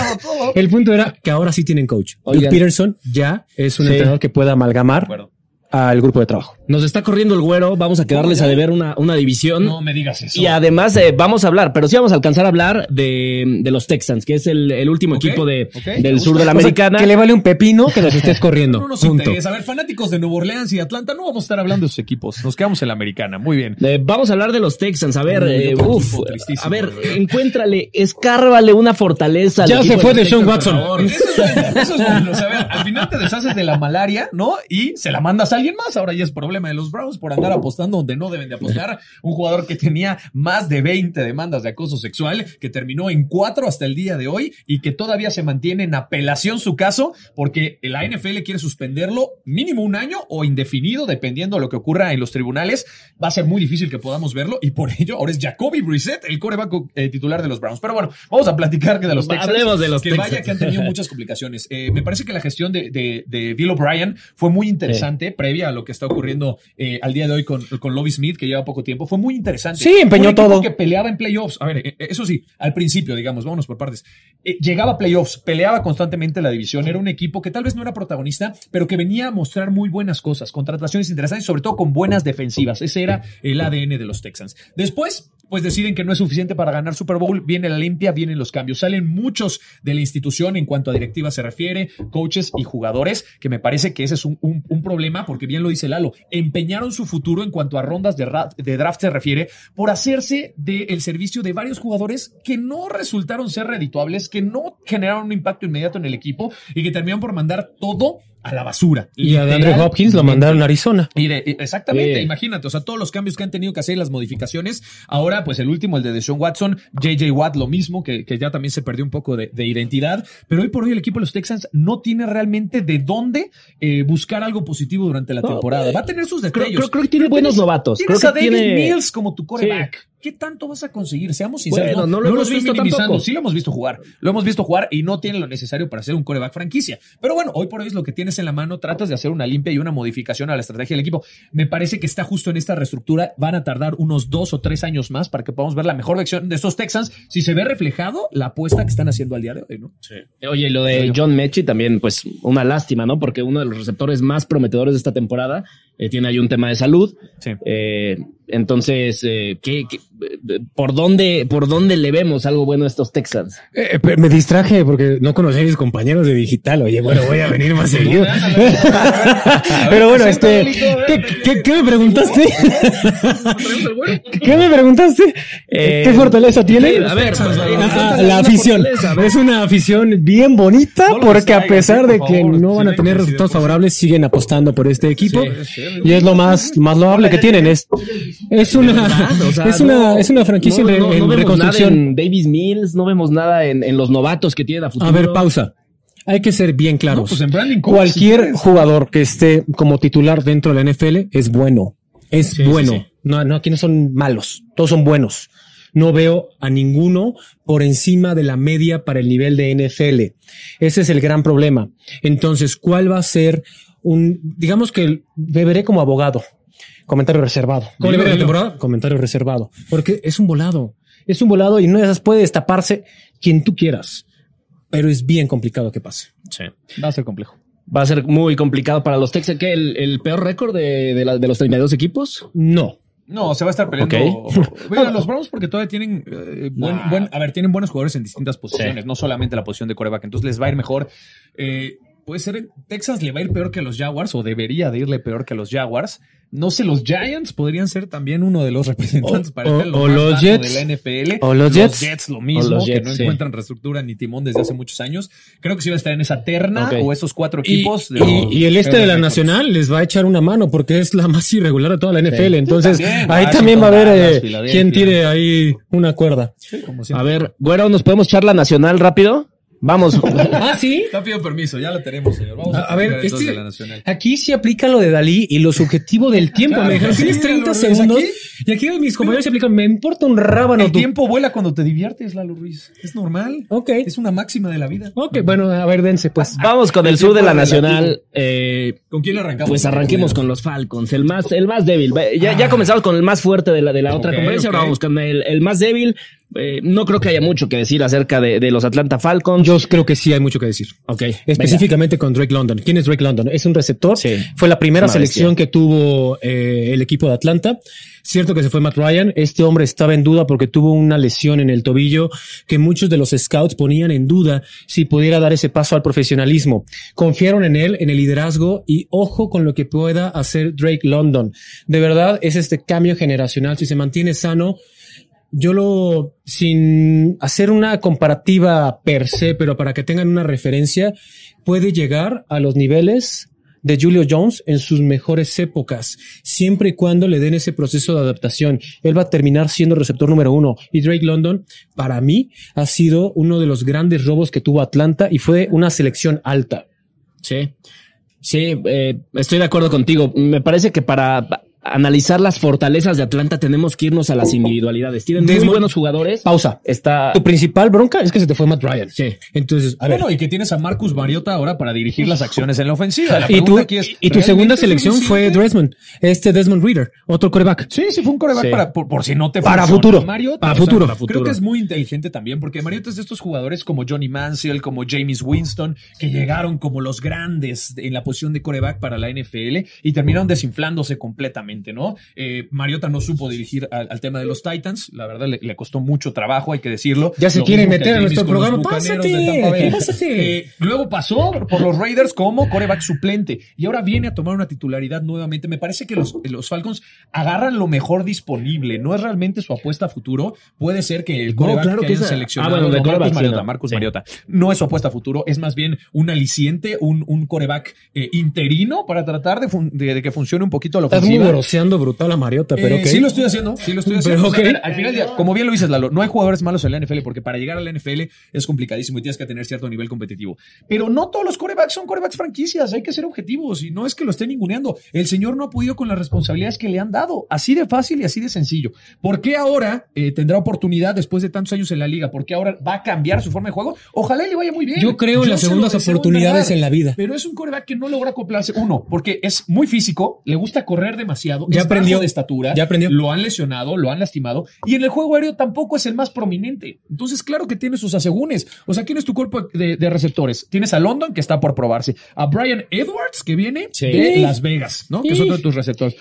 [SPEAKER 3] el punto era que ahora sí tienen coach.
[SPEAKER 1] Oigan.
[SPEAKER 3] Peterson ya es un
[SPEAKER 1] Sí.
[SPEAKER 3] entrenador que pueda amalgamar
[SPEAKER 2] acuerdo.
[SPEAKER 3] Al grupo de trabajo.
[SPEAKER 1] Nos está corriendo el güero, vamos a quedarles a deber una, una división.
[SPEAKER 2] No me digas eso.
[SPEAKER 1] Y además eh, vamos a hablar, pero sí vamos a alcanzar a hablar de, de los Texans, que es el, el último equipo de, del sur de la
[SPEAKER 3] O sea,
[SPEAKER 1] americana.
[SPEAKER 3] que le vale un pepino que nos estés corriendo.
[SPEAKER 2] No nos
[SPEAKER 3] Punto.
[SPEAKER 2] interesa. A ver, fanáticos de Nueva Orleans y Atlanta, no vamos a estar hablando de sus equipos. Nos quedamos en la americana. Muy bien.
[SPEAKER 1] Eh, vamos a hablar de los Texans. A ver, eh, uf, a ver, encuéntrale, escárvale una fortaleza. al
[SPEAKER 3] Ya se fue de Sean Watson.
[SPEAKER 2] Eso es bueno, eso es bueno. O sea, a ver, al final te deshaces de la malaria, ¿no? Y se la mandas a alguien más. Ahora ya es problema de los Browns por andar apostando donde no deben de apostar. Un jugador que tenía más de 20 demandas de acoso sexual, que terminó en cuatro hasta el día de hoy y que todavía se mantiene en apelación su caso porque la NFL quiere suspenderlo mínimo un año o indefinido, dependiendo de lo que ocurra en los tribunales. Va a ser muy difícil que podamos verlo y por ello ahora es Jacoby Brissett, el coreback eh, titular de los Browns. Pero bueno, vamos a platicar que de los Texans.
[SPEAKER 1] Hablemos de los
[SPEAKER 2] que
[SPEAKER 1] Texans.
[SPEAKER 2] vaya que han tenido muchas complicaciones. Eh, me parece que la gestión de, de, de Bill O'Brien fue muy interesante, previa a lo que está ocurriendo eh, al día de hoy con, con Lovie Smith, que lleva poco tiempo. Fue muy interesante.
[SPEAKER 3] Sí, empeñó todo.
[SPEAKER 2] que peleaba en playoffs. A ver, eh, eso sí, al principio, digamos, vámonos por partes. Eh, llegaba a playoffs, peleaba constantemente la división. Era un equipo que tal vez no era protagonista, pero que venía a mostrar muy buenas cosas, contrataciones interesantes, sobre todo con buenas defensivas. Ese era el ADN de los Texans. Después, pues deciden que no es suficiente para ganar Super Bowl, viene la limpia, vienen los cambios. Salen muchos de la institución en cuanto a directiva se refiere, coaches y jugadores, que me parece que ese es un, un- problema, porque bien lo dice Lalo, empeñaron su futuro en cuanto a rondas de, de draft se refiere, por hacerse del servicio de varios jugadores que no resultaron ser redituables, que no generaron un impacto inmediato en el equipo y que terminaron por mandar todo a la basura.
[SPEAKER 3] Y a
[SPEAKER 2] Literal-
[SPEAKER 3] Hopkins lo mandaron a Arizona.
[SPEAKER 2] y de- exactamente,
[SPEAKER 1] Sí.
[SPEAKER 2] imagínate, o sea, todos los cambios que han tenido que hacer, las modificaciones. Ahora, pues el último, el de Deshaun Watson, JJ Watt, lo mismo, que, que ya también se perdió un poco de, de identidad. Pero hoy por hoy el equipo de los Texans no tiene realmente de dónde eh, buscar algo positivo durante la
[SPEAKER 1] No,
[SPEAKER 2] temporada.
[SPEAKER 1] eh,
[SPEAKER 2] Va a tener sus detalles.
[SPEAKER 1] creo- creo que tiene buenos novatos. Creo
[SPEAKER 2] Tienes
[SPEAKER 1] que
[SPEAKER 2] a David
[SPEAKER 1] tiene.
[SPEAKER 2] Mills como tu coreback. ¿Qué tanto vas a conseguir? Seamos sinceros.
[SPEAKER 1] Bueno, no lo
[SPEAKER 2] lo
[SPEAKER 1] hemos
[SPEAKER 2] estoy
[SPEAKER 1] visto
[SPEAKER 2] minimizando.
[SPEAKER 1] tampoco.
[SPEAKER 2] Sí lo hemos visto jugar. Lo hemos visto jugar y no tiene lo necesario para ser un coreback franquicia. Pero bueno, hoy por hoy es lo que tienes en la mano. Tratas de hacer una limpia y una modificación a la estrategia del equipo. Me parece que está justo en esta reestructura. Van a tardar unos dos o tres años más para que podamos ver la mejor versión de estos Texans. Si se ve reflejado la apuesta que están haciendo al día de hoy, ¿no?
[SPEAKER 1] Oye, lo de John Mechie también, pues una lástima, ¿no? Porque uno de los receptores más prometedores de esta temporada eh, tiene ahí un tema de salud.
[SPEAKER 2] Sí.
[SPEAKER 1] Eh, entonces, eh, ¿qué, qué- por, dónde, ¿por dónde le vemos algo bueno a estos Texans?
[SPEAKER 3] Eh, pero me distraje porque no conocí a mis compañeros de digital. Oye, bueno, voy a venir más seguido. Pero bueno, este, ¿qué, qué, qué me preguntaste? ¿Qué me preguntaste?
[SPEAKER 1] Eh,
[SPEAKER 3] ¿Qué fortaleza tiene?
[SPEAKER 1] a ver, eh,
[SPEAKER 3] ah,
[SPEAKER 1] una
[SPEAKER 3] la afición.
[SPEAKER 1] a ver.
[SPEAKER 3] Es una afición bien bonita porque a pesar de que no van a tener resultados favorables, siguen apostando por este equipo. Y es lo más, más loable que tienen. Es, es una, es una, es una franquicia
[SPEAKER 1] no,
[SPEAKER 3] en,
[SPEAKER 1] no-
[SPEAKER 3] en
[SPEAKER 1] no vemos
[SPEAKER 3] reconstrucción.
[SPEAKER 1] nada en Davis Mills, no vemos nada en, en los novatos que tienen a futuro.
[SPEAKER 3] A ver, pausa. Hay que ser bien claros.
[SPEAKER 2] Pues en
[SPEAKER 3] Cualquier jugador que esté como titular dentro de la NFL es bueno. Es
[SPEAKER 2] Sí,
[SPEAKER 3] bueno.
[SPEAKER 2] sí.
[SPEAKER 3] No, no, aquí no son malos. Todos son buenos. No veo a ninguno por encima de la media para el nivel de NFL. Ese es el gran problema. Entonces, ¿cuál va a ser un, digamos que beberé como abogado? Comentario reservado. Comentario reservado. Porque es un volado. Es un volado y no de esas puede destaparse quien tú quieras. Pero es bien complicado que pase.
[SPEAKER 2] Sí. Va a ser complejo.
[SPEAKER 1] Va a ser muy complicado para los Texans. ¿Qué? ¿El, el peor récord de, de, la- de los 32 equipos?
[SPEAKER 3] No.
[SPEAKER 2] No, se va a estar peleando. Bueno, los Browns porque todavía tienen eh, buen,
[SPEAKER 1] Nah.
[SPEAKER 2] buen- a ver, tienen buenos jugadores en distintas posiciones, no solamente la posición de coreback, entonces les va a ir mejor. Eh, puede ser, Texas le va a ir peor que los Jaguars o debería de irle peor que los Jaguars. No sé, los Giants podrían ser también uno de los representantes
[SPEAKER 3] O-
[SPEAKER 2] para
[SPEAKER 3] o-
[SPEAKER 2] lo
[SPEAKER 3] o los Jets.
[SPEAKER 2] de la NFL.
[SPEAKER 3] O los Jets.
[SPEAKER 2] lo mismo, que no
[SPEAKER 1] sí.
[SPEAKER 2] encuentran reestructura ni timón desde hace muchos años. Creo que sí va a estar en esa terna o esos cuatro
[SPEAKER 3] Y,
[SPEAKER 2] equipos. de
[SPEAKER 3] y-
[SPEAKER 2] los
[SPEAKER 3] y el este de la Nacional les va a echar una mano porque es la más irregular de toda la NFL. Entonces,
[SPEAKER 2] También,
[SPEAKER 3] ahí también va a haber eh, quien tire ahí una cuerda.
[SPEAKER 2] Como
[SPEAKER 1] A ver, güero, ¿nos podemos echar la nacional rápido? Vamos.
[SPEAKER 3] Ah, sí.
[SPEAKER 2] Está pidiendo permiso, ya lo tenemos, señor. Vamos a,
[SPEAKER 3] A, a ver, este-
[SPEAKER 2] de la Nacional.
[SPEAKER 3] aquí sí aplica lo de Dalí y lo subjetivo del tiempo.
[SPEAKER 2] Claro,
[SPEAKER 3] me dijeron,
[SPEAKER 2] sí,
[SPEAKER 3] tienes 30
[SPEAKER 2] Lalo Ruiz,
[SPEAKER 3] segundos.
[SPEAKER 2] aquí-
[SPEAKER 3] Y aquí mis compañeros se aplican, me importa un rábano.
[SPEAKER 2] El
[SPEAKER 3] tú.
[SPEAKER 2] tiempo vuela cuando te diviertes, Lalo Ruiz. Es normal.
[SPEAKER 3] Ok.
[SPEAKER 2] Es una máxima de la vida.
[SPEAKER 3] Ok, bueno, a ver, dense pues.
[SPEAKER 1] Vamos con el
[SPEAKER 2] El
[SPEAKER 1] sur de
[SPEAKER 2] tiempo
[SPEAKER 1] la nacional. Eh,
[SPEAKER 2] ¿Con quién le arrancamos?
[SPEAKER 1] pues arranquemos con los Falcons, el más, el más débil. Ya, ya comenzamos con el más fuerte de la, de la otra conferencia, ahora vamos con el, el más débil. Eh, no creo que haya mucho que decir acerca de, de los Atlanta Falcons.
[SPEAKER 3] Yo creo que sí hay mucho que decir.
[SPEAKER 1] ok.
[SPEAKER 3] Específicamente con Drake London. ¿Quién es Drake London? Es un receptor.
[SPEAKER 1] Sí.
[SPEAKER 3] Fue la primera selección
[SPEAKER 1] bestia.
[SPEAKER 3] que tuvo eh, el equipo de Atlanta. Cierto que se fue Matt Ryan. Este hombre estaba en duda porque tuvo una lesión en el tobillo que muchos de los scouts ponían en duda si pudiera dar ese paso al profesionalismo. Confiaron en él, en el liderazgo y ojo con lo que pueda hacer Drake London. De verdad es este cambio generacional. Si se mantiene sano, yo lo, sin hacer una comparativa per se, pero para que tengan una referencia, puede llegar a los niveles de Julio Jones en sus mejores épocas, siempre y cuando le den ese proceso de adaptación. Él va a terminar siendo receptor número uno. Y Drake London, para mí, ha sido uno de los grandes robos que tuvo Atlanta y fue una selección alta.
[SPEAKER 1] Sí. Sí, eh, estoy de acuerdo contigo. Me parece que para analizar las fortalezas de Atlanta tenemos que irnos a las individualidades. Tienen muy buenos jugadores.
[SPEAKER 3] Pausa.
[SPEAKER 1] Está.
[SPEAKER 3] Tu principal bronca es que se te fue Matt Ryan.
[SPEAKER 1] Sí.
[SPEAKER 3] Entonces, a ver.
[SPEAKER 2] Bueno, y que tienes a Marcus Mariota ahora para dirigir las acciones en la ofensiva. La
[SPEAKER 3] Y tu,
[SPEAKER 2] pregunta aquí es,
[SPEAKER 3] y tu segunda
[SPEAKER 2] ¿realmente es
[SPEAKER 3] selección fue? Desmond, este Desmond Reader, otro coreback.
[SPEAKER 2] Sí, sí, fue un coreback
[SPEAKER 1] Sí.
[SPEAKER 2] para, por, por si no te
[SPEAKER 3] Para
[SPEAKER 2] funciona
[SPEAKER 3] futuro.
[SPEAKER 2] Mariota.
[SPEAKER 3] Para
[SPEAKER 2] O sea,
[SPEAKER 3] futuro.
[SPEAKER 1] Para
[SPEAKER 2] Creo
[SPEAKER 1] futuro.
[SPEAKER 2] que es muy inteligente también porque Mariota es de estos jugadores como Johnny Manziel, como James Winston, que llegaron como los grandes en la posición de coreback para la NFL y terminaron desinflándose completamente, ¿no? Eh, Mariota no supo dirigir al, al tema de los Titans. La verdad, le, le costó mucho trabajo, hay que decirlo.
[SPEAKER 3] Ya se
[SPEAKER 2] que
[SPEAKER 3] meter a
[SPEAKER 2] James
[SPEAKER 3] nuestro programa. Pásate, pásate.
[SPEAKER 2] Eh, luego pasó por los Raiders como coreback suplente y ahora viene a tomar una titularidad nuevamente. Me parece que los, los Falcons agarran lo mejor disponible. No es realmente su apuesta a futuro. Puede ser que el coreback
[SPEAKER 1] claro
[SPEAKER 2] que,
[SPEAKER 1] que
[SPEAKER 2] hayan
[SPEAKER 1] es-
[SPEAKER 2] seleccionado
[SPEAKER 1] ah, bueno,
[SPEAKER 2] no, Marcus Mariota,
[SPEAKER 1] no.
[SPEAKER 2] Marcus
[SPEAKER 1] Sí.
[SPEAKER 2] Mariota, no es su apuesta a futuro. Es más bien un aliciente, un, un coreback eh, interino para tratar de, fun- de- de que funcione un poquito la
[SPEAKER 3] Estás
[SPEAKER 2] ofensiva.
[SPEAKER 3] Muy groseando brutal a Mariota, pero
[SPEAKER 2] Eh. Sí lo estoy haciendo, sí lo estoy haciendo.
[SPEAKER 3] Pero
[SPEAKER 2] O sea, al final día, como bien lo dices, Lalo, no hay jugadores malos en la NFL porque para llegar a la NFL es complicadísimo y tienes que tener cierto nivel competitivo. Pero no todos los corebacks son corebacks franquicias, hay que ser objetivos y no es que lo estén ninguneando. El señor no ha podido con las responsabilidades que le han dado, así de fácil y así de sencillo. ¿Por qué ahora eh, tendrá oportunidad después de tantos años en la liga? ¿Por qué ahora va a cambiar su forma de juego? Ojalá le vaya muy bien.
[SPEAKER 3] Yo creo en las segundas oportunidades en la vida.
[SPEAKER 2] Pero es un coreback que no logra acoplarse. Uno, porque es muy físico, le gusta correr demasiado,
[SPEAKER 3] Ya
[SPEAKER 2] es
[SPEAKER 3] aprendió.
[SPEAKER 2] bajo de estatura,
[SPEAKER 3] Ya aprendió.
[SPEAKER 2] lo han lesionado, lo han lastimado, y en el juego aéreo tampoco es el más prominente. Entonces, claro que tiene sus asegúnes. O sea, ¿quién es tu cuerpo de, de receptores? Tienes a London, que está por probarse, a Brian Edwards, que viene
[SPEAKER 1] Sí.
[SPEAKER 2] de Las Vegas, ¿no? Que es otro de tus receptores.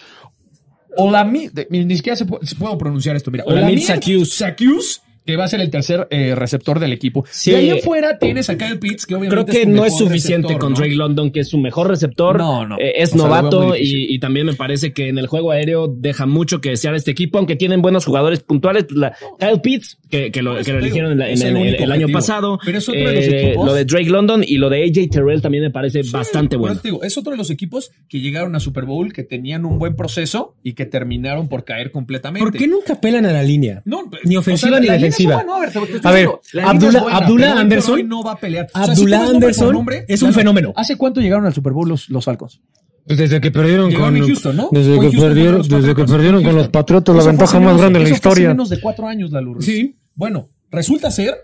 [SPEAKER 2] Olamide, de- ni siquiera se pu- se puedo pronunciar esto, mira.
[SPEAKER 1] Olamide
[SPEAKER 2] Olamide Zaccheaus, que va a ser el tercer eh, receptor del equipo.
[SPEAKER 1] Sí.
[SPEAKER 2] De ahí afuera tienes a Kyle Pitts, que obviamente
[SPEAKER 1] Creo que no es suficiente
[SPEAKER 2] receptor,
[SPEAKER 1] con
[SPEAKER 2] ¿no?
[SPEAKER 1] Drake London, que es su mejor receptor.
[SPEAKER 2] No, no.
[SPEAKER 1] Eh, es
[SPEAKER 2] O
[SPEAKER 1] novato y, y también me parece que en el juego aéreo deja mucho que desear este equipo, aunque tienen buenos jugadores puntuales. la, Kyle Pitts, que, que lo, que eligieron
[SPEAKER 2] digo,
[SPEAKER 1] en la- en
[SPEAKER 2] es
[SPEAKER 1] el,
[SPEAKER 2] el único
[SPEAKER 1] el año pasado.
[SPEAKER 2] Pero es otro de los
[SPEAKER 1] Eh,
[SPEAKER 2] equipos-
[SPEAKER 1] Lo de Drake London y lo de AJ Terrell también me parece
[SPEAKER 2] Sí,
[SPEAKER 1] bastante bueno.
[SPEAKER 2] digo, es otro de los equipos que llegaron a Super Bowl, que tenían un buen proceso y que terminaron por caer completamente.
[SPEAKER 3] ¿Por qué nunca pelan a la línea?
[SPEAKER 2] No,
[SPEAKER 3] Ni ofensiva ni
[SPEAKER 2] la
[SPEAKER 3] defensiva.
[SPEAKER 2] buena, a ver,
[SPEAKER 3] A ver, Abdullah-
[SPEAKER 2] buena,
[SPEAKER 3] Abdullah Anderson-
[SPEAKER 2] no va a pelear. O sea, si
[SPEAKER 3] Abdullah Anderson
[SPEAKER 2] nombre,
[SPEAKER 3] es un fenómeno.
[SPEAKER 2] ¿Hace cuánto llegaron al Super Bowl los, los Falcons?
[SPEAKER 3] Pues desde que perdieron
[SPEAKER 2] Llegaron
[SPEAKER 3] con
[SPEAKER 2] Houston, ¿no?
[SPEAKER 3] Desde que
[SPEAKER 2] Houston
[SPEAKER 3] perdieron, desde que perdieron con los. Patriotas, la ventaja más grande en la historia.
[SPEAKER 2] menos de cuatro años, la Lourdes.
[SPEAKER 3] Sí.
[SPEAKER 2] Bueno, resulta ser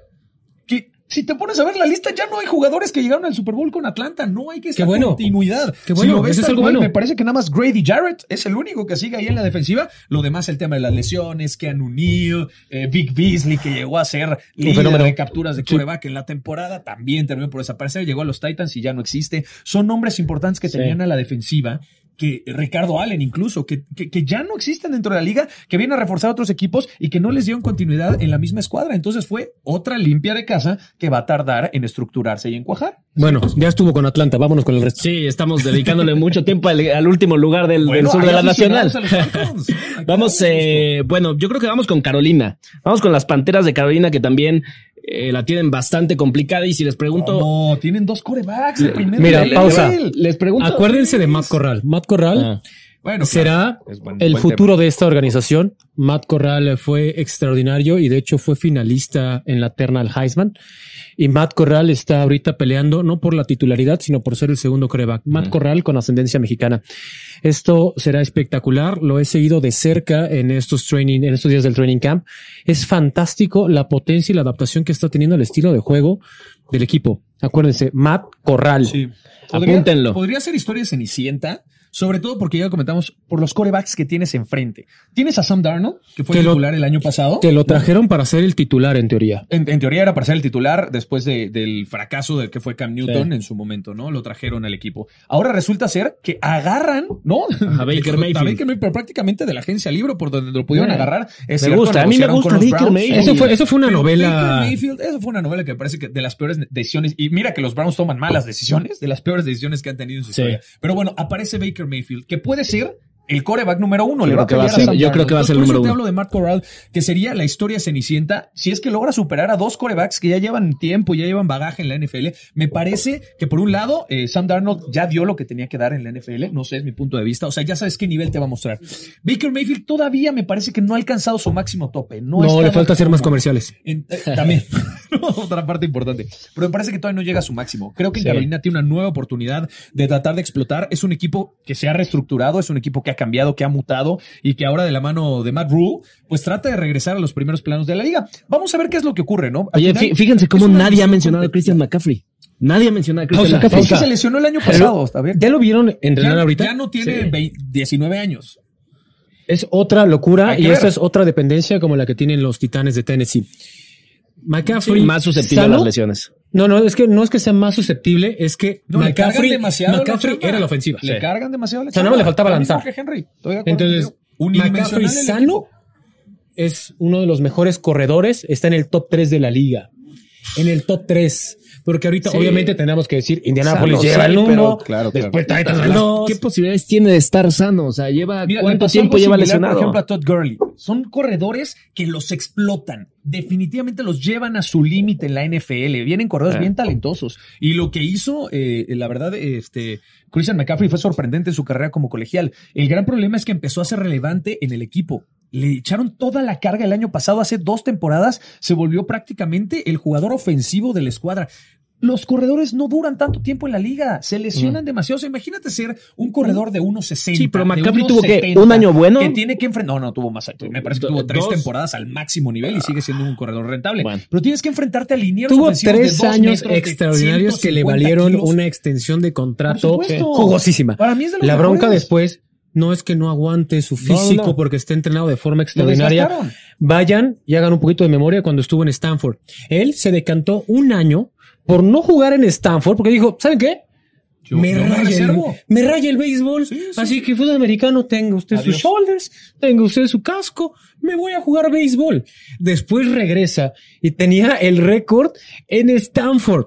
[SPEAKER 2] si te pones a ver la lista, ya no hay jugadores que llegaron al Super Bowl con Atlanta. No hay que esa
[SPEAKER 3] bueno.
[SPEAKER 2] continuidad.
[SPEAKER 3] Qué bueno,
[SPEAKER 2] Si lo ves
[SPEAKER 3] es algo
[SPEAKER 2] cual,
[SPEAKER 3] bueno.
[SPEAKER 2] Me parece que nada más Grady Jarrett es el único que sigue ahí en la defensiva. Lo demás, el tema de las lesiones, Keanu Neal, eh, Vic Beasley, que llegó a ser líder de capturas de coreback en la temporada, también terminó por desaparecer. Llegó a los Titans y ya no existe. Son nombres importantes que tenían a la defensiva que Ricardo Allen incluso, que, que, que, ya no existen dentro de la liga, que vienen a reforzar a otros equipos y que no les dieron continuidad en la misma escuadra. Entonces fue otra limpia de casa que va a tardar en estructurarse y en cuajar.
[SPEAKER 3] Bueno, ya estuvo con Atlanta, vámonos con el resto.
[SPEAKER 1] Sí, estamos dedicándole mucho tiempo al, al último lugar del, bueno, del sur de la Nacional. vamos, eh, bueno, yo creo que vamos con Carolina. Vamos con las Panteras de Carolina que también eh, la tienen bastante complicada. Y si les pregunto.
[SPEAKER 2] No, tienen dos corebacks. El primer
[SPEAKER 3] Mira,
[SPEAKER 2] nivel.
[SPEAKER 3] pausa.
[SPEAKER 1] Les pregunto.
[SPEAKER 3] Acuérdense de Matt Corral. Matt Corral.
[SPEAKER 1] Ah.
[SPEAKER 2] Bueno,
[SPEAKER 3] será
[SPEAKER 2] claro, es buen-
[SPEAKER 3] el
[SPEAKER 2] buen
[SPEAKER 3] futuro de esta organización. Matt Corral fue extraordinario y de hecho fue finalista en la terna al Heisman. Y Matt Corral está ahorita peleando no por la titularidad, sino por ser el segundo coreback. Matt Corral con ascendencia mexicana. Esto será espectacular. Lo he seguido de cerca en estos training, en estos días del training camp. Es fantástico la potencia y la adaptación que está teniendo el estilo de juego del equipo. Acuérdense, Matt Corral.
[SPEAKER 2] Sí.
[SPEAKER 1] Apúntenlo.
[SPEAKER 2] Podría ser historia Cenicienta, sobre todo porque ya lo comentamos por los corebacks que tienes enfrente. Tienes a Sam Darnold, que fue
[SPEAKER 3] Que lo-
[SPEAKER 2] titular el año pasado.
[SPEAKER 3] Que lo trajeron para ser el titular en teoría.
[SPEAKER 2] En, en teoría era para ser el titular después de- del fracaso del que fue Cam Newton en su momento, ¿no? Lo trajeron al equipo. Ahora resulta ser que agarran, ¿no?
[SPEAKER 1] A Baker
[SPEAKER 2] A
[SPEAKER 1] Mayfield.
[SPEAKER 2] Baker Mayfield, pero prácticamente de la agencia libre por donde lo pudieron agarrar. Es
[SPEAKER 1] me
[SPEAKER 2] cierto,
[SPEAKER 1] gusta, a mí me gusta Baker
[SPEAKER 2] Browns.
[SPEAKER 1] Mayfield.
[SPEAKER 3] Eso fue, eso fue una
[SPEAKER 2] Pero
[SPEAKER 3] novela.
[SPEAKER 2] Baker Mayfield, eso fue una novela que me parece que de las peores decisiones. Y mira que los Browns toman malas decisiones, de las peores decisiones que han tenido en su
[SPEAKER 1] Sí.
[SPEAKER 2] historia. Pero bueno, aparece Baker Mayfield, que puede ser el coreback número uno.
[SPEAKER 1] Yo
[SPEAKER 2] Le va a
[SPEAKER 1] creo que va a
[SPEAKER 2] a
[SPEAKER 1] ser- yo creo que va a ser el número
[SPEAKER 2] eso te
[SPEAKER 1] uno.
[SPEAKER 2] hablo de Matt Corral, que sería la historia cenicienta si es que logra superar a dos corebacks que ya llevan tiempo, ya llevan bagaje en la NFL. Me parece que por un lado, eh, Sam Darnold ya dio lo que tenía que dar en la NFL. No sé, es mi punto de vista. O sea, ya sabes qué nivel te va a mostrar. Baker Mayfield todavía me parece que no ha alcanzado su máximo tope. No,
[SPEAKER 3] le falta hacer más comerciales.
[SPEAKER 2] en- eh, también. Otra parte importante. Pero me parece que todavía no llega a su máximo. Creo que
[SPEAKER 1] Sí.
[SPEAKER 2] Carolina tiene una nueva oportunidad de tratar de explotar. Es un equipo que se ha reestructurado, es un equipo que ha cambiado, que ha mutado y que ahora de la mano de Matt Rule, pues trata de regresar a los primeros planos de la liga. Vamos a ver qué es lo que ocurre, ¿no? Al
[SPEAKER 1] Oye,
[SPEAKER 2] final,
[SPEAKER 1] fíjense cómo nadie ha mencionado a. Christian McCaffrey. Nadie ha mencionado a Christian McCaffrey.
[SPEAKER 2] Es que se lesionó el año pasado.
[SPEAKER 3] ¿Ya lo vieron entrenar
[SPEAKER 2] Ya,
[SPEAKER 3] ahorita?
[SPEAKER 2] ya no tiene
[SPEAKER 1] Sí.
[SPEAKER 2] 20 19 años.
[SPEAKER 3] Es otra locura y esta
[SPEAKER 2] ver.
[SPEAKER 3] es otra dependencia como la que tienen los Titanes de Tennessee. McCaffrey
[SPEAKER 1] más susceptible a las lesiones.
[SPEAKER 3] No, no, es que no es que sea más susceptible, es que
[SPEAKER 2] No, le cargan
[SPEAKER 3] McCaffrey,
[SPEAKER 2] demasiado.
[SPEAKER 3] McCaffrey era la ofensiva.
[SPEAKER 2] Le cargan demasiado la
[SPEAKER 3] O sea, más le faltaba lanzar.
[SPEAKER 2] que Henry. Estoy de acuerdo
[SPEAKER 3] Entonces.
[SPEAKER 2] Unidimensional
[SPEAKER 3] McCaffrey sano es uno de los mejores corredores, está en el top 3 de la liga. En el top 3. Porque ahorita,
[SPEAKER 1] Sí.
[SPEAKER 3] obviamente, tenemos que decir, Indianapolis
[SPEAKER 1] Sano,
[SPEAKER 3] lleva
[SPEAKER 1] sí,
[SPEAKER 3] el 1,
[SPEAKER 2] pero- claro, claro.
[SPEAKER 3] después Titans el
[SPEAKER 1] ¿Qué
[SPEAKER 3] 2.
[SPEAKER 1] posibilidades tiene de estar sano? O sea, lleva
[SPEAKER 2] Mira,
[SPEAKER 1] cuánto tiempo lleva
[SPEAKER 2] similar,
[SPEAKER 1] lesionado.
[SPEAKER 2] Por ejemplo, a Todd Gurley. Son corredores que los explotan. Definitivamente los llevan a su límite en la NFL. Vienen corredores
[SPEAKER 1] Ah.
[SPEAKER 2] bien talentosos. Y lo que hizo, eh, la verdad, este, Christian McCaffrey fue sorprendente en su carrera como colegial. El gran problema es que empezó a ser relevante en el equipo. Le echaron toda la carga el año pasado, hace dos temporadas, se volvió prácticamente el jugador ofensivo de la escuadra. Los corredores no duran tanto tiempo en la liga, se lesionan demasiado. O sea, imagínate ser un corredor de 1.60.
[SPEAKER 1] Sí, pero McCaffrey tuvo que
[SPEAKER 2] 1.70,
[SPEAKER 1] un año bueno.
[SPEAKER 2] Que tiene que enfrentar. No, no tuvo más. Me parece que tuvo tres
[SPEAKER 1] dos.
[SPEAKER 2] temporadas al máximo nivel y sigue siendo un corredor rentable.
[SPEAKER 1] Bueno.
[SPEAKER 2] Pero tienes que enfrentarte a linieros
[SPEAKER 3] Tuvo
[SPEAKER 2] de
[SPEAKER 3] tres años extraordinarios que le
[SPEAKER 2] 150
[SPEAKER 3] valieron
[SPEAKER 2] kilos.
[SPEAKER 3] una extensión de contrato jugosísima.
[SPEAKER 2] Para mí es de los
[SPEAKER 3] La bronca después no es que no aguante su físico
[SPEAKER 1] no.
[SPEAKER 3] porque esté entrenado de forma extraordinaria. Vayan y hagan un poquito de memoria cuando estuvo en Stanford. Él se decantó un año por no jugar en Stanford porque dijo, ¿saben qué?
[SPEAKER 2] Yo-
[SPEAKER 3] me,
[SPEAKER 2] yo me
[SPEAKER 3] raya el, me raya el béisbol.
[SPEAKER 2] Sí, sí.
[SPEAKER 3] Así que fútbol americano, tenga usted sus shoulders, tenga usted su casco, me voy a jugar béisbol. Después regresa y tenía el récord en Stanford.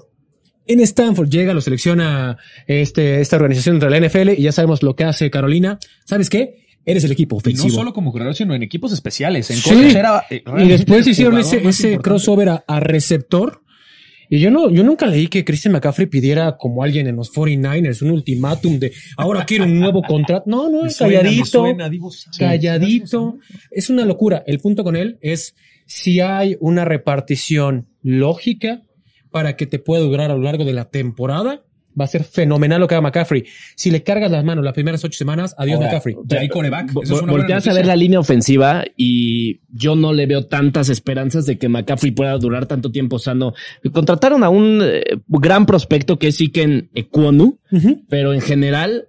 [SPEAKER 3] En Stanford llega, lo selecciona este, esta organización entre la NFL y ya sabemos lo que hace Carolina. ¿Sabes qué? Eres el equipo
[SPEAKER 2] Y
[SPEAKER 3] ofensivo.
[SPEAKER 2] no solo como corredor, sino en equipos especiales. En
[SPEAKER 3] Sí.
[SPEAKER 2] era, eh,
[SPEAKER 3] Y después hicieron
[SPEAKER 2] jugador
[SPEAKER 3] ese, ese crossover a, a receptor. Y yo no, yo nunca leí que Christian McCaffrey pidiera como alguien en los 49ers un ultimátum de ahora quiero un nuevo contrato. No, no,
[SPEAKER 2] suena,
[SPEAKER 3] calladito,
[SPEAKER 2] suena,
[SPEAKER 3] calladito. Es una locura. El punto con él es si hay una repartición lógica para que te pueda durar a lo largo de la temporada. Va a ser fenomenal lo que haga McCaffrey. Si le cargas las manos las primeras ocho semanas, adiós
[SPEAKER 2] Ahora,
[SPEAKER 3] McCaffrey.
[SPEAKER 2] Ya hay coreback. Eso es una buena
[SPEAKER 1] Volteas a ver la línea ofensiva y yo no le veo tantas esperanzas de que McCaffrey pueda durar tanto tiempo sano. Contrataron a un eh, gran prospecto que es Iken Ekwonu, pero en general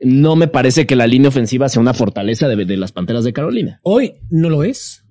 [SPEAKER 1] no me parece que la línea ofensiva sea una fortaleza de, de las Panteras de Carolina.
[SPEAKER 3] Hoy no lo es.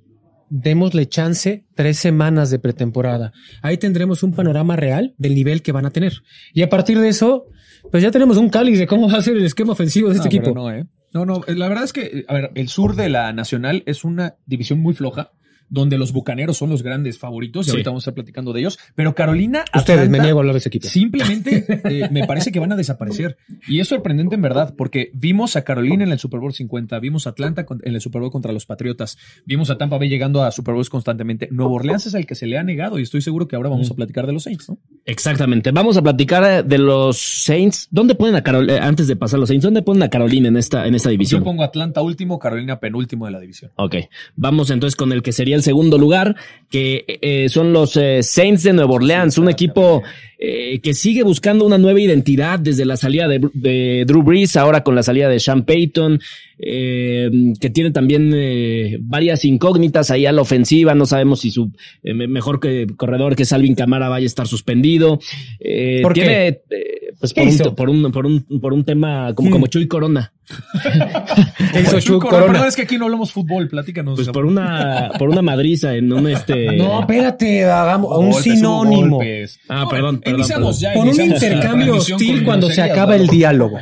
[SPEAKER 3] Démosle chance tres semanas de pretemporada. Ahí tendremos un panorama real del nivel que van a tener. Y a partir de eso, Pues ya tenemos un cáliz de cómo va a ser el esquema ofensivo de este equipo.
[SPEAKER 2] No, ¿eh? no, no, la verdad es que, a ver, el sur de la Nacional es una división muy floja. Donde los bucaneros son los grandes favoritos, y
[SPEAKER 1] Sí.
[SPEAKER 2] ahorita vamos a estar platicando de ellos. Pero Carolina,
[SPEAKER 3] Ustedes, me niego a hablar de ese equipo.
[SPEAKER 2] Simplemente eh, me parece que van a desaparecer. Y es sorprendente en verdad, porque vimos a Carolina en el Super Bowl 50, vimos a Atlanta en el Super Bowl contra los Patriotas, vimos a Tampa Bay llegando a Super Bowls constantemente. Nuevo Orleans es el que se le ha negado y estoy seguro que ahora vamos a platicar de los Saints, ¿no?
[SPEAKER 1] Exactamente. Vamos a platicar eh, de los Saints. ¿Dónde ponen a Carolina, antes de pasar a los Saints, dónde ponen a Carolina en esta, en esta
[SPEAKER 2] Yo
[SPEAKER 1] división?
[SPEAKER 2] pongo Atlanta último, Carolina penúltimo de la división.
[SPEAKER 1] Ok, vamos entonces con el que sería el segundo lugar, que eh, son los eh, Saints de Nueva Orleans, un equipo eh, que sigue buscando una nueva identidad desde la salida de, de Drew Brees, ahora con la salida de Sean Payton, eh, que tiene también eh, varias incógnitas ahí a la ofensiva, no sabemos si su eh, me- mejor que corredor que Salvin Camara vaya a estar suspendido. Eh,
[SPEAKER 3] ¿Por qué?
[SPEAKER 1] tiene, eh, pues por
[SPEAKER 3] ¿Qué
[SPEAKER 1] un, por un por un por un tema como como Chuy Corona.
[SPEAKER 3] ¿Qué hizo
[SPEAKER 2] Corona,
[SPEAKER 3] Corona?
[SPEAKER 2] Es que aquí no hablamos fútbol, platícanos.
[SPEAKER 1] Pues por una por una madriza en un este
[SPEAKER 3] No, espérate, hagamos un
[SPEAKER 2] Golpes,
[SPEAKER 3] sinónimo.
[SPEAKER 2] golpes.
[SPEAKER 1] Ah, perdón, perdón,
[SPEAKER 2] Iniciamos
[SPEAKER 1] perdón.
[SPEAKER 2] ya.
[SPEAKER 3] Pon un intercambio hostil
[SPEAKER 2] con
[SPEAKER 3] cuando se acaba
[SPEAKER 2] ¿no?
[SPEAKER 3] el diálogo.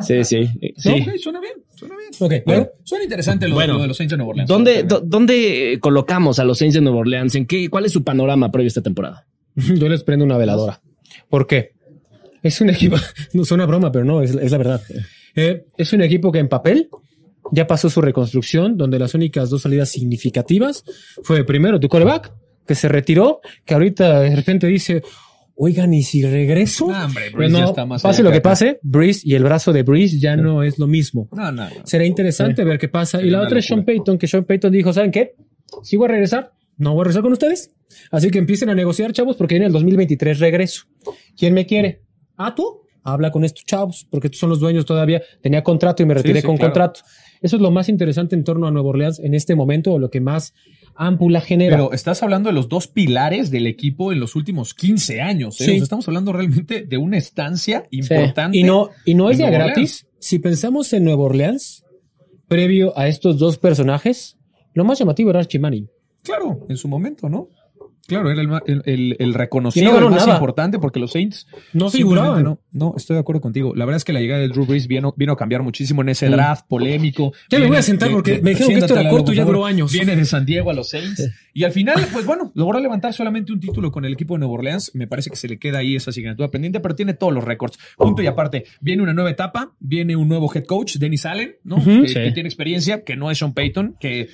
[SPEAKER 1] Sí, sí, sí.
[SPEAKER 2] No, ok, suena bien, suena bien. Bueno,
[SPEAKER 3] bueno.
[SPEAKER 2] suena interesante lo,
[SPEAKER 1] Bueno.
[SPEAKER 2] lo de los Saints de Nueva Orleans.
[SPEAKER 1] ¿Dónde,
[SPEAKER 2] Suena
[SPEAKER 1] do- ¿Dónde colocamos a los Saints de Nueva Orleans? ¿En qué, ¿Cuál es su panorama previo a esta temporada?
[SPEAKER 3] Yo les prendo una veladora. ¿Por qué? Es un equipo, no suena broma, pero no, es, es la verdad. Eh, es un equipo que en papel ya pasó su reconstrucción, donde las únicas dos salidas significativas fue primero tu coreback, que se retiró, que ahorita de repente dice, oigan, ¿y si regreso?
[SPEAKER 2] Ah, hombre, Breeze ya
[SPEAKER 3] Bueno,
[SPEAKER 2] está más
[SPEAKER 3] pase lo
[SPEAKER 2] que
[SPEAKER 3] pase, Breeze y el brazo de Breeze ya no es lo mismo.
[SPEAKER 2] No, no, no.
[SPEAKER 3] Será interesante ver qué pasa. Y la otra es Sean. Payton, que Sean Payton dijo, ¿saben qué? Si voy a regresar, no voy a regresar con ustedes. Así que empiecen a negociar, chavos, porque viene el 2023 regreso. ¿Quién me quiere? Ah, tú. Habla con estos chavos, porque estos son los dueños todavía. Tenía contrato y me retiré
[SPEAKER 2] sí,
[SPEAKER 3] con
[SPEAKER 2] claro.
[SPEAKER 3] contrato. Eso es lo más interesante en torno a Nueva Orleans en este momento, o lo que más ámpula genera.
[SPEAKER 2] Pero estás hablando de los dos pilares del equipo en los últimos 15 años. ¿eh?
[SPEAKER 3] Sí.
[SPEAKER 2] O sea, estamos hablando realmente de una estancia
[SPEAKER 3] Sí.
[SPEAKER 2] importante.
[SPEAKER 3] Y no, y no es
[SPEAKER 2] en
[SPEAKER 3] de a
[SPEAKER 2] Nueva
[SPEAKER 3] gratis. Si pensamos en Nueva Orleans, previo a estos dos personajes, lo más llamativo era Archie Manning.
[SPEAKER 2] Claro, en su momento, ¿no? Claro, era el, el, el- reconocido,
[SPEAKER 3] no
[SPEAKER 2] el más
[SPEAKER 3] nada.
[SPEAKER 2] importante, porque los Saints
[SPEAKER 3] No figuraban.
[SPEAKER 2] No, no, estoy de acuerdo contigo. La verdad es que la llegada de Drew Brees vino, vino a cambiar muchísimo en ese draft polémico.
[SPEAKER 3] Ya me voy a sentar porque
[SPEAKER 2] de-
[SPEAKER 3] me dijeron que esto era corto y ya duró años.
[SPEAKER 2] Viene de San Diego a los Saints. Y al final, pues bueno, logró levantar solamente un título con el equipo de Nueva Orleans. Me parece que se le queda ahí esa asignatura pendiente, pero tiene todos los récords. Punto y aparte, viene una nueva etapa, viene un nuevo head coach, Dennis Allen, ¿no? Que,
[SPEAKER 1] Sí.
[SPEAKER 2] que tiene experiencia, que no es Sean Payton, que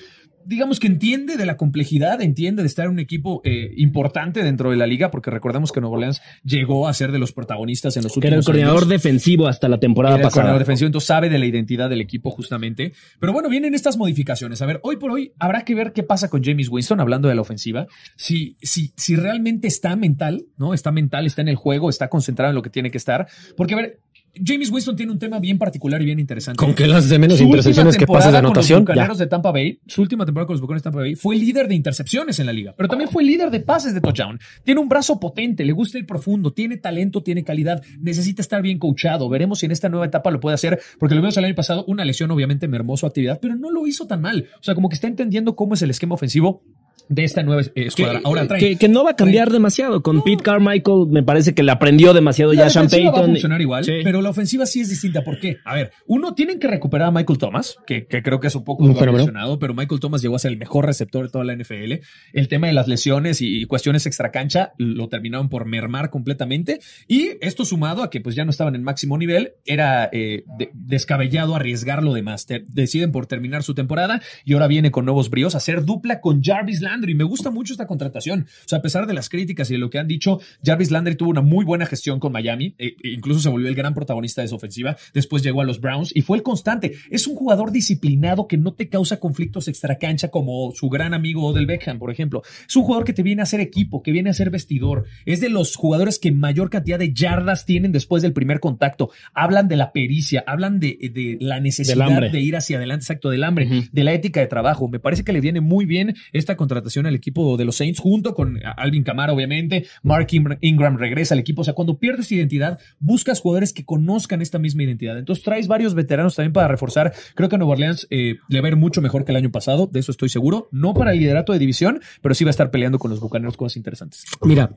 [SPEAKER 2] digamos que entiende de la complejidad, entiende de estar en un equipo eh, importante dentro de la liga, porque recordemos que Nueva Orleans llegó a ser de los protagonistas en los
[SPEAKER 1] Que era el
[SPEAKER 2] últimos
[SPEAKER 1] coordinador
[SPEAKER 2] años.
[SPEAKER 1] defensivo hasta la temporada
[SPEAKER 2] Era el
[SPEAKER 1] pasada.
[SPEAKER 2] coordinador defensivo, entonces sabe de la identidad del equipo justamente. Pero bueno, vienen estas modificaciones. A ver, hoy por hoy habrá que ver qué pasa con James Winston, hablando de la ofensiva. Si, si, si realmente está mental, ¿no? Está mental, está en el juego, está concentrado en lo que tiene que estar. Porque, a ver, James Winston tiene un tema bien particular y bien interesante.
[SPEAKER 3] Con que las de menos
[SPEAKER 2] Su
[SPEAKER 3] intercepciones que pases de
[SPEAKER 2] con
[SPEAKER 3] anotación. Ya.
[SPEAKER 2] Bucaneros de Tampa Bay, su última temporada con los Bucaneros de Tampa Bay, fue líder de intercepciones en la liga, pero también fue líder de pases de touchdown. Tiene un brazo potente, le gusta ir profundo, tiene talento, tiene calidad, necesita estar bien coachado. Veremos si en esta nueva etapa lo puede hacer, porque lo vimos el año pasado, una lesión obviamente mermó su actividad, pero no lo hizo tan mal. O sea, como que está entendiendo cómo es el esquema ofensivo de esta nueva eh,
[SPEAKER 1] Que,
[SPEAKER 2] escuadra. Ahora trae.
[SPEAKER 1] que, que no va a cambiar demasiado. Con Pete Carmichael me parece que le aprendió demasiado ya
[SPEAKER 2] La
[SPEAKER 1] Sean
[SPEAKER 2] defensiva va a
[SPEAKER 1] Payton.
[SPEAKER 2] funcionar igual,
[SPEAKER 1] Sí.
[SPEAKER 2] pero la ofensiva sí es distinta. ¿Por qué? A ver, uno, tienen que recuperar a Michael Thomas, que, que creo que es un poco
[SPEAKER 3] fenómeno.
[SPEAKER 2] mencionado, pero Michael Thomas llegó a ser el mejor receptor de toda la NFL. El tema de las lesiones y cuestiones extracancha lo terminaron por mermar completamente. Y esto sumado a que pues ya no estaban en máximo nivel, era eh, de- descabellado arriesgarlo de más. Te- deciden por terminar su temporada y ahora viene con nuevos bríos a hacer dupla con Jarvis Landry. Me gusta mucho esta contratación. O sea, a pesar de las críticas y de lo que han dicho, Jarvis Landry tuvo una muy buena gestión con Miami. e- e incluso se volvió el gran protagonista de su ofensiva. Después llegó a los Browns y fue el constante. Es un jugador disciplinado que no te causa conflictos extracancha como su gran amigo Odell Beckham, por ejemplo. Es un jugador que te viene a hacer equipo, que viene a ser vestidor. Es de los jugadores que mayor cantidad de yardas tienen después del primer contacto. Hablan de la pericia, hablan de, de la necesidad de ir hacia adelante, exacto, del hambre, de la ética de trabajo. Me parece que le viene muy bien esta contratación al equipo de los Saints, junto con Alvin Kamara, obviamente. Mark Ingram- regresa al equipo. O sea, cuando pierdes identidad, buscas jugadores que conozcan esta misma identidad. Entonces traes varios veteranos también para reforzar. Creo que a Nueva Orleans eh, le va a ir mucho mejor que el año pasado, de eso estoy seguro. No para el liderato de división, pero sí va a estar peleando con los bucaneros cosas interesantes.
[SPEAKER 3] Mira,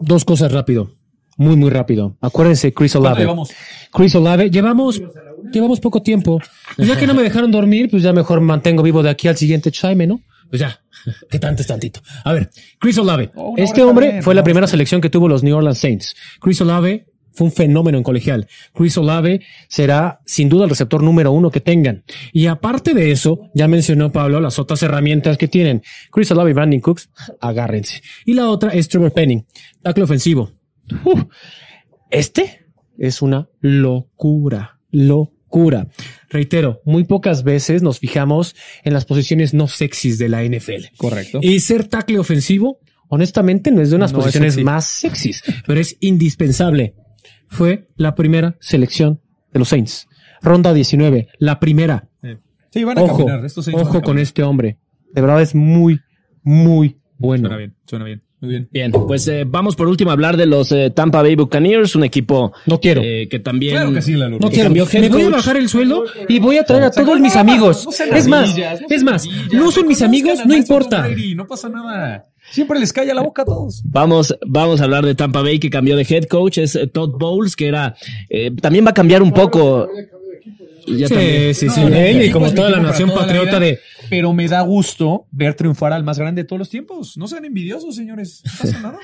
[SPEAKER 3] dos cosas rápido. muy, muy rápido. Acuérdense, Chris
[SPEAKER 2] ¿Cuánto
[SPEAKER 3] Olave.
[SPEAKER 2] llevamos?
[SPEAKER 3] Chris Olave, llevamos, llevamos poco tiempo. Ya que no me dejaron dormir, pues ya mejor mantengo vivo de aquí al siguiente chime, ¿no? Pues ya, que tanto es tantito. A ver, Chris Olave.
[SPEAKER 2] Oh,
[SPEAKER 3] Este hombre
[SPEAKER 2] bien,
[SPEAKER 3] fue la primera selección que tuvo los New Orleans Saints. Chris Olave fue un fenómeno en colegial. Chris Olave será sin duda el receptor número uno que tengan. Y aparte de eso, ya mencionó Pablo las otras herramientas que tienen. Chris Olave y Brandon Cooks, agárrense. Y la otra es Trevor Penning, tackle ofensivo. Uf, este es una locura, locura. Reitero, muy pocas veces nos fijamos en las posiciones no sexys de la NFL.
[SPEAKER 2] Correcto.
[SPEAKER 3] Y ser tackle ofensivo, honestamente, no es de unas
[SPEAKER 2] No
[SPEAKER 3] posiciones
[SPEAKER 2] sexy.
[SPEAKER 3] más sexys, pero es indispensable. Fue la primera selección de los Saints. Ronda 19, la primera.
[SPEAKER 2] Sí, van a
[SPEAKER 3] Ojo,
[SPEAKER 2] caminar. Estos seis van a
[SPEAKER 3] ojo con este hombre. De verdad es muy, muy bueno.
[SPEAKER 2] Suena bien, suena bien. Muy bien.
[SPEAKER 1] Bien, pues eh, vamos por último a hablar de los eh, Tampa Bay Buccaneers, un equipo
[SPEAKER 3] No quiero.
[SPEAKER 1] eh, que también
[SPEAKER 2] Claro que sí, Lalo.
[SPEAKER 3] No
[SPEAKER 1] que
[SPEAKER 3] quiero. Me voy a bajar el sueldo y voy a traer a todos mis amigos. Es más, es más, no son mis amigos, no importa.
[SPEAKER 2] No pasa nada. Siempre les calla la boca a todos.
[SPEAKER 1] Vamos, vamos a hablar de Tampa Bay que cambió de head coach, es eh, Todd Bowles, que era, eh, también va a cambiar un poco. Ya también.
[SPEAKER 3] Sí, sí, sí.
[SPEAKER 2] No,
[SPEAKER 3] Él y como toda la nación
[SPEAKER 2] toda la
[SPEAKER 3] patriota
[SPEAKER 2] vida,
[SPEAKER 3] de
[SPEAKER 2] Pero me da gusto ver triunfar al más grande de todos los tiempos. No sean envidiosos, señores. No pasa nada.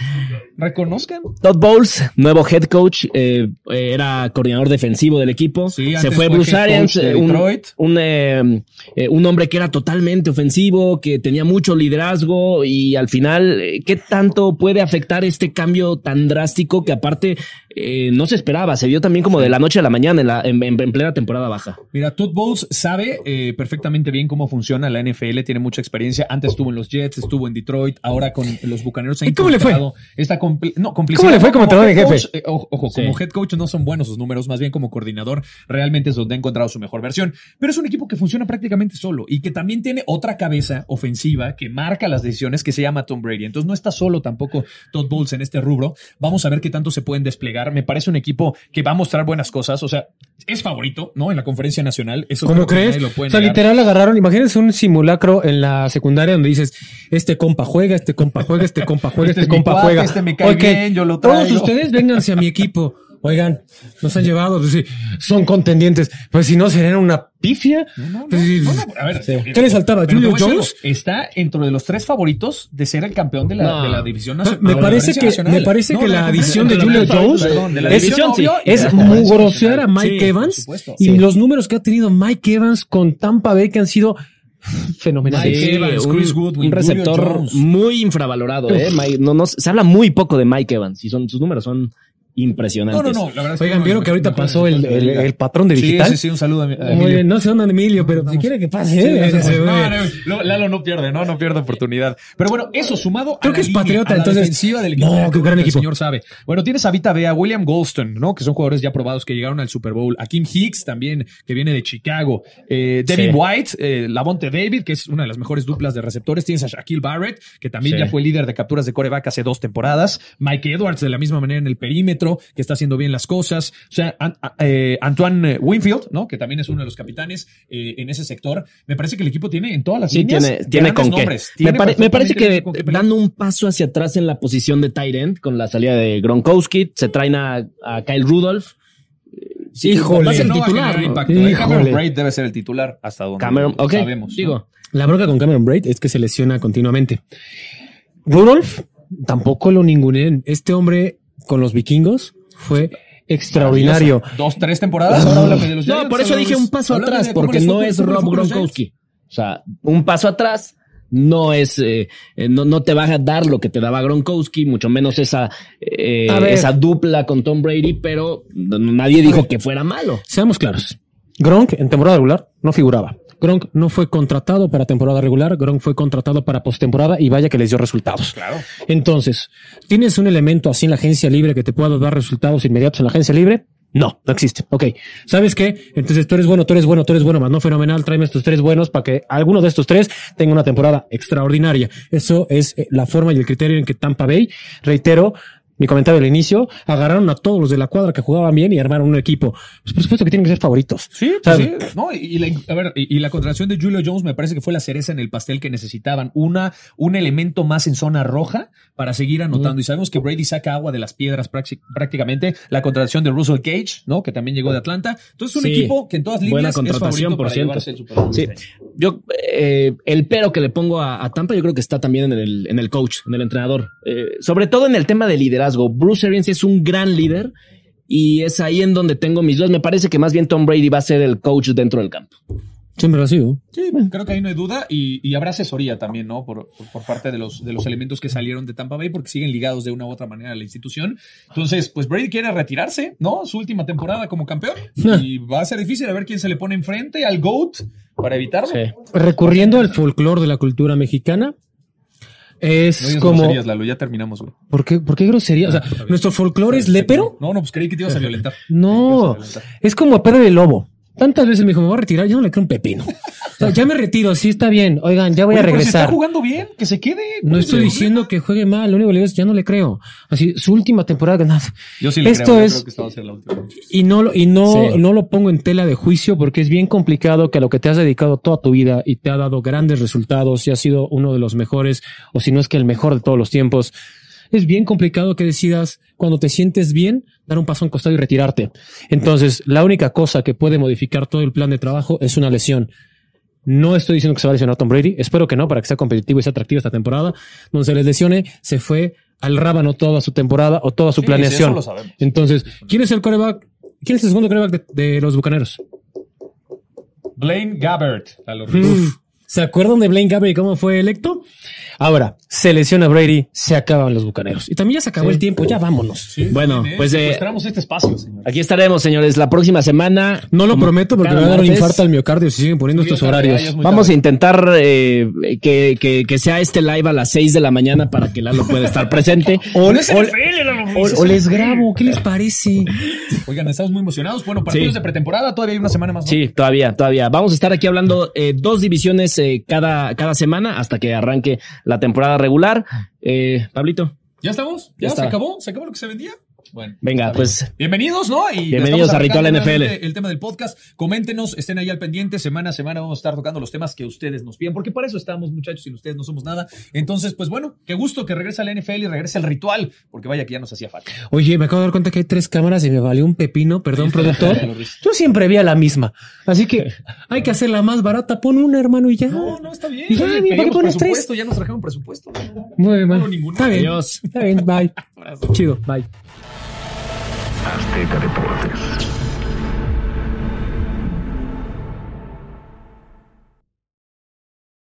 [SPEAKER 2] Reconozcan.
[SPEAKER 1] Todd Bowles, nuevo head coach, eh, eh, era coordinador defensivo del equipo.
[SPEAKER 2] Sí,
[SPEAKER 1] se fue
[SPEAKER 2] fue
[SPEAKER 1] Bruce Arians,
[SPEAKER 2] de
[SPEAKER 1] eh, un,
[SPEAKER 2] Detroit.
[SPEAKER 1] un, eh, un hombre que era totalmente ofensivo, que tenía mucho liderazgo y al final, ¿qué tanto puede afectar este cambio tan drástico que aparte eh, no se esperaba? Se dio también como de la noche a la mañana en, la, en, en- en plena temporada baja.
[SPEAKER 2] Mira, Todd Bowles sabe eh, perfectamente bien cómo funciona la NFL, tiene mucha experiencia. Antes estuvo en los Jets, estuvo en Detroit, ahora con los Bucaneros. ha
[SPEAKER 3] ¿Y cómo le fue?
[SPEAKER 2] Esta compl- no, complicidad.
[SPEAKER 3] ¿Cómo le fue como entrenador
[SPEAKER 2] head coach,
[SPEAKER 3] jefe?
[SPEAKER 2] eh, ojo, ojo,
[SPEAKER 1] Sí.
[SPEAKER 2] como head coach no son buenos sus números, más bien como coordinador realmente es donde ha encontrado su mejor versión. Pero es un equipo que funciona prácticamente solo y que también tiene otra cabeza ofensiva que marca las decisiones que se llama Tom Brady. Entonces no está solo tampoco Todd Bowles en este rubro. Vamos a ver qué tanto se pueden desplegar. Me parece un equipo que va a mostrar buenas cosas. O sea, es favorito, ¿no? En la conferencia nacional. Eso
[SPEAKER 3] ¿Cómo crees?
[SPEAKER 2] lo
[SPEAKER 3] O sea, literal agarraron, imagínense un simulacro en la secundaria donde dices, este compa juega, este compa juega, este compa juega,
[SPEAKER 2] Este
[SPEAKER 3] este,
[SPEAKER 2] mi
[SPEAKER 3] compa
[SPEAKER 2] cuate,
[SPEAKER 3] juega.
[SPEAKER 2] este me cae bien, yo lo
[SPEAKER 3] Todos
[SPEAKER 2] traigo.
[SPEAKER 3] ustedes vénganse a mi equipo. Oigan, nos han llevado, pues sí, son contendientes. Pues si no, serían una pifia.
[SPEAKER 2] No, no,
[SPEAKER 3] Pues sí,
[SPEAKER 2] no, no, a ver,
[SPEAKER 3] sí. ¿Qué le saltaba? ¿Julio Jones?
[SPEAKER 2] Está dentro de los tres favoritos de ser el campeón de la,
[SPEAKER 1] No.
[SPEAKER 2] de la división
[SPEAKER 3] Me
[SPEAKER 2] nacional.
[SPEAKER 3] parece que, me parece que la adición de Julio Jones es,
[SPEAKER 2] división, sí.
[SPEAKER 3] es
[SPEAKER 2] Y de la conferencia
[SPEAKER 3] mugrosear a
[SPEAKER 2] nacional.
[SPEAKER 3] Mike
[SPEAKER 1] Sí,
[SPEAKER 3] Evans
[SPEAKER 2] supuesto.
[SPEAKER 3] y
[SPEAKER 1] Sí.
[SPEAKER 3] los números que ha tenido Mike Evans con Tampa Bay que han sido fenomenales.
[SPEAKER 2] Mike Evans,
[SPEAKER 1] un,
[SPEAKER 2] Chris Goodwin,
[SPEAKER 1] un receptor muy infravalorado. Eh. Mike- no, no, se habla muy poco de Mike Evans y son, sus números son impresionantes.
[SPEAKER 2] No, no, no. La verdad es que
[SPEAKER 3] Oigan, ¿vieron que ahorita pasó el, el- el patrón de digital?
[SPEAKER 2] sí, sí, un saludo a, mi- a
[SPEAKER 3] Muy
[SPEAKER 2] Emilio.
[SPEAKER 3] bien, no sé dónde Emilio, pero si quiere que pase.
[SPEAKER 2] Sí,
[SPEAKER 3] eh,
[SPEAKER 2] no,
[SPEAKER 3] se
[SPEAKER 2] no, no, Lalo no pierde, no, no pierde oportunidad. Pero bueno, eso sumado
[SPEAKER 3] Creo
[SPEAKER 2] a
[SPEAKER 3] que
[SPEAKER 2] la
[SPEAKER 3] es
[SPEAKER 2] línea,
[SPEAKER 3] patriota,
[SPEAKER 2] a la
[SPEAKER 3] entonces-
[SPEAKER 2] defensiva del equipo.
[SPEAKER 3] No, qué gran
[SPEAKER 2] El
[SPEAKER 3] equipo.
[SPEAKER 2] señor sabe. Bueno, tienes a Vita Bea, William Golston, ¿no? Que son jugadores ya probados que llegaron al Super Bowl. A Kim Hicks también, que viene de Chicago. Eh, Devin
[SPEAKER 1] Sí.
[SPEAKER 2] White, eh, Lavonte David, que es una de las mejores duplas de receptores. Tienes a Shaquille Barrett, que también
[SPEAKER 1] Sí.
[SPEAKER 2] ya fue líder de capturas de coreback hace dos temporadas. Mike Edwards, de la misma manera en el perímetro, que está haciendo bien las cosas. O sea, An- a- eh, Antoine Winfield, ¿no? Que también es uno de los capitanes eh, en ese sector. Me parece que el equipo tiene en todas las
[SPEAKER 1] Sí,
[SPEAKER 2] líneas
[SPEAKER 1] tiene, con qué.
[SPEAKER 2] nombres.
[SPEAKER 1] Me,
[SPEAKER 2] Tiene
[SPEAKER 1] pare- me parece que
[SPEAKER 2] qué
[SPEAKER 1] dando un paso hacia atrás en la posición de tight end con la salida de Gronkowski, se traen a, a Kyle Rudolph. Sí,
[SPEAKER 3] Híjole.
[SPEAKER 1] va a ser
[SPEAKER 2] No va a. Cameron Braid debe ser el titular hasta donde
[SPEAKER 1] Cameron, ok,
[SPEAKER 2] sabemos. ¿no?
[SPEAKER 1] digo.
[SPEAKER 3] La bronca con Cameron Braid es que se lesiona continuamente. Rudolph tampoco lo ninguneé. Este hombre con los vikingos fue extraordinario.
[SPEAKER 2] Dos, tres temporadas. Ahora háblame de los
[SPEAKER 1] No, por eso dije un paso atrás, porque no es Rob Gronkowski. O sea, un paso atrás no es, eh, no, no te va a dar lo que te daba Gronkowski, mucho menos esa, eh, esa dupla con Tom Brady, pero nadie dijo que fuera malo.
[SPEAKER 3] Seamos claros. Gronk en temporada regular no figuraba. Gronk no fue contratado para temporada regular, Gronk fue contratado para postemporada y vaya que les dio resultados.
[SPEAKER 2] Claro.
[SPEAKER 3] Entonces, ¿tienes un elemento así en la agencia libre que te pueda dar resultados inmediatos en la agencia libre? No, no existe. Ok. ¿Sabes qué? Entonces tú eres bueno, tú eres bueno, tú eres bueno, más no fenomenal. Tráeme estos tres buenos para que alguno de estos tres tenga una temporada extraordinaria. Eso es eh, la forma y el criterio en que Tampa Bay, reitero, mi comentario al inicio, agarraron a todos los de la cuadra que jugaban bien y armaron un equipo. Pues por supuesto que tienen que ser favoritos.
[SPEAKER 2] Sí,
[SPEAKER 3] sea,
[SPEAKER 2] sí. No, y, la, a ver, y, y la contratación de Julio Jones me parece que fue la cereza en el pastel que necesitaban. Una, un elemento más en zona roja para seguir anotando. Y sabemos que Brady saca agua de las piedras prácti- prácticamente. La contratación de Russell Cage, ¿no? Que también llegó de Atlanta. Entonces, un
[SPEAKER 1] Sí.
[SPEAKER 2] equipo que en todas
[SPEAKER 1] Buena
[SPEAKER 2] líneas es
[SPEAKER 1] contratación,
[SPEAKER 2] favorito
[SPEAKER 1] por
[SPEAKER 2] para llevarse el Super Bowl.
[SPEAKER 1] Sí, yo eh, el pero que le pongo a, a Tampa, yo creo que está también en el, en el coach, en el entrenador. Eh, sobre todo en el tema de liderazgo. Bruce Arians es un gran líder y es ahí en donde tengo mis dudas. Me parece que más bien Tom Brady va a ser el coach dentro del campo.
[SPEAKER 3] siempre lo ha sido.
[SPEAKER 2] Sí, creo que ahí no hay duda y, y habrá asesoría también, ¿no? Por, por, por parte de los, de los elementos que salieron de Tampa Bay porque siguen ligados de una u otra manera a la institución. Entonces, pues Brady quiere retirarse, ¿no? Su última temporada como campeón y va a ser difícil a ver quién se le pone enfrente al GOAT para evitarlo.
[SPEAKER 3] Recurriendo al folclore de la cultura mexicana, es como.
[SPEAKER 2] groserías, Lalo, ya terminamos, güey.
[SPEAKER 3] ¿Por qué, ¿Por qué grosería? O sea, nuestro folclore es lépero.
[SPEAKER 2] No, no, pues creí que te ibas a violentar.
[SPEAKER 3] No, es como a Pedro de Lobo. Tantas veces me dijo, me voy a retirar, yo no le creo un pepino. O sea, ya me retiro, sí está bien. Oigan, ya voy a
[SPEAKER 2] Oye, pero si está
[SPEAKER 3] regresar.
[SPEAKER 2] jugando bien, que se quede.
[SPEAKER 3] No estoy diciendo que juegue mal, lo único que le digo es ya no le creo. Así, su última temporada nada.
[SPEAKER 2] Yo sí le
[SPEAKER 3] Esto
[SPEAKER 2] creo, yo
[SPEAKER 3] es-
[SPEAKER 2] creo que esta va a ser la última.
[SPEAKER 3] Y no, lo- y no,
[SPEAKER 1] Sí.
[SPEAKER 3] no lo pongo en tela de juicio porque es bien complicado que a lo que te has dedicado toda tu vida y te ha dado grandes resultados y has sido uno de los mejores, o si no es que el mejor de todos los tiempos, es bien complicado que decidas cuando te sientes bien dar un paso a un costado y retirarte. Entonces, la única cosa que puede modificar todo el plan de trabajo es una lesión. No estoy diciendo que se va a lesionar Tom Brady. Espero que no, para que sea competitivo y sea atractivo esta temporada. Donde se les lesione, se fue al rábano toda su temporada o toda su
[SPEAKER 2] Sí,
[SPEAKER 3] planeación.
[SPEAKER 2] sí.
[SPEAKER 3] Entonces, ¿quién es el coreback? ¿Quién es el segundo coreback de, de los bucaneros?
[SPEAKER 2] Blaine Gabbert. Lalo.
[SPEAKER 3] Uf. ¿Se acuerdan de Blaine Gabbert y cómo fue electo? Ahora, se lesiona Brady, se acaban los bucaneros. Y también ya se acabó el tiempo, ya vámonos.
[SPEAKER 1] Bueno,
[SPEAKER 2] Bien, ¿eh?
[SPEAKER 1] pues, eh,
[SPEAKER 2] este espacio, señor.
[SPEAKER 1] Aquí estaremos, señores, la próxima semana.
[SPEAKER 3] No lo prometo porque me va a dar un infarto al miocardio si siguen poniendo estos
[SPEAKER 2] ya, ya
[SPEAKER 3] horarios.
[SPEAKER 1] Vamos a intentar eh, que, que, que sea este live a las 6 de la mañana para que Lalo pueda estar presente.
[SPEAKER 3] O, les grabo, ¿qué les parece?
[SPEAKER 2] Oigan, estamos muy emocionados. Bueno, partidos
[SPEAKER 1] Sí.
[SPEAKER 2] de pretemporada, todavía hay una semana más. ¿no?
[SPEAKER 1] Sí, todavía, todavía. Vamos a estar aquí hablando eh, dos divisiones eh, cada, cada semana hasta que arranque la temporada regular. Eh, Pablito,
[SPEAKER 2] ¿Ya estamos?
[SPEAKER 1] Ya
[SPEAKER 2] ¿Ya, se acabó? ¿Se acabó lo que se vendía? Bueno.
[SPEAKER 1] venga, pues
[SPEAKER 2] Bienvenidos, ¿no? Y
[SPEAKER 1] Bienvenidos a Ritual NFL.
[SPEAKER 2] El tema del podcast. Coméntenos, estén ahí al pendiente. Semana a semana vamos a estar tocando los temas que ustedes nos piden, porque para eso estamos, muchachos, sin ustedes no somos nada. Entonces, pues bueno, qué gusto que regrese la NFL y regrese el ritual, porque vaya que ya nos hacía falta.
[SPEAKER 3] Oye, me acabo de dar cuenta que hay tres cámaras y me valió un pepino, perdón, productor. Yo siempre vi a la misma. Así que hay que hacerla más barata. Pon una, hermano, y ya.
[SPEAKER 2] No, no, está bien.
[SPEAKER 3] Y ya, mira, ¿para qué pones tres?
[SPEAKER 2] presupuesto, Ya nos trajeron presupuesto.
[SPEAKER 3] Muy mal.
[SPEAKER 2] No, ninguno.
[SPEAKER 3] Está bien.
[SPEAKER 1] Adiós.
[SPEAKER 3] Está bien, bye. Chido, bye.
[SPEAKER 4] Azteca Deportes.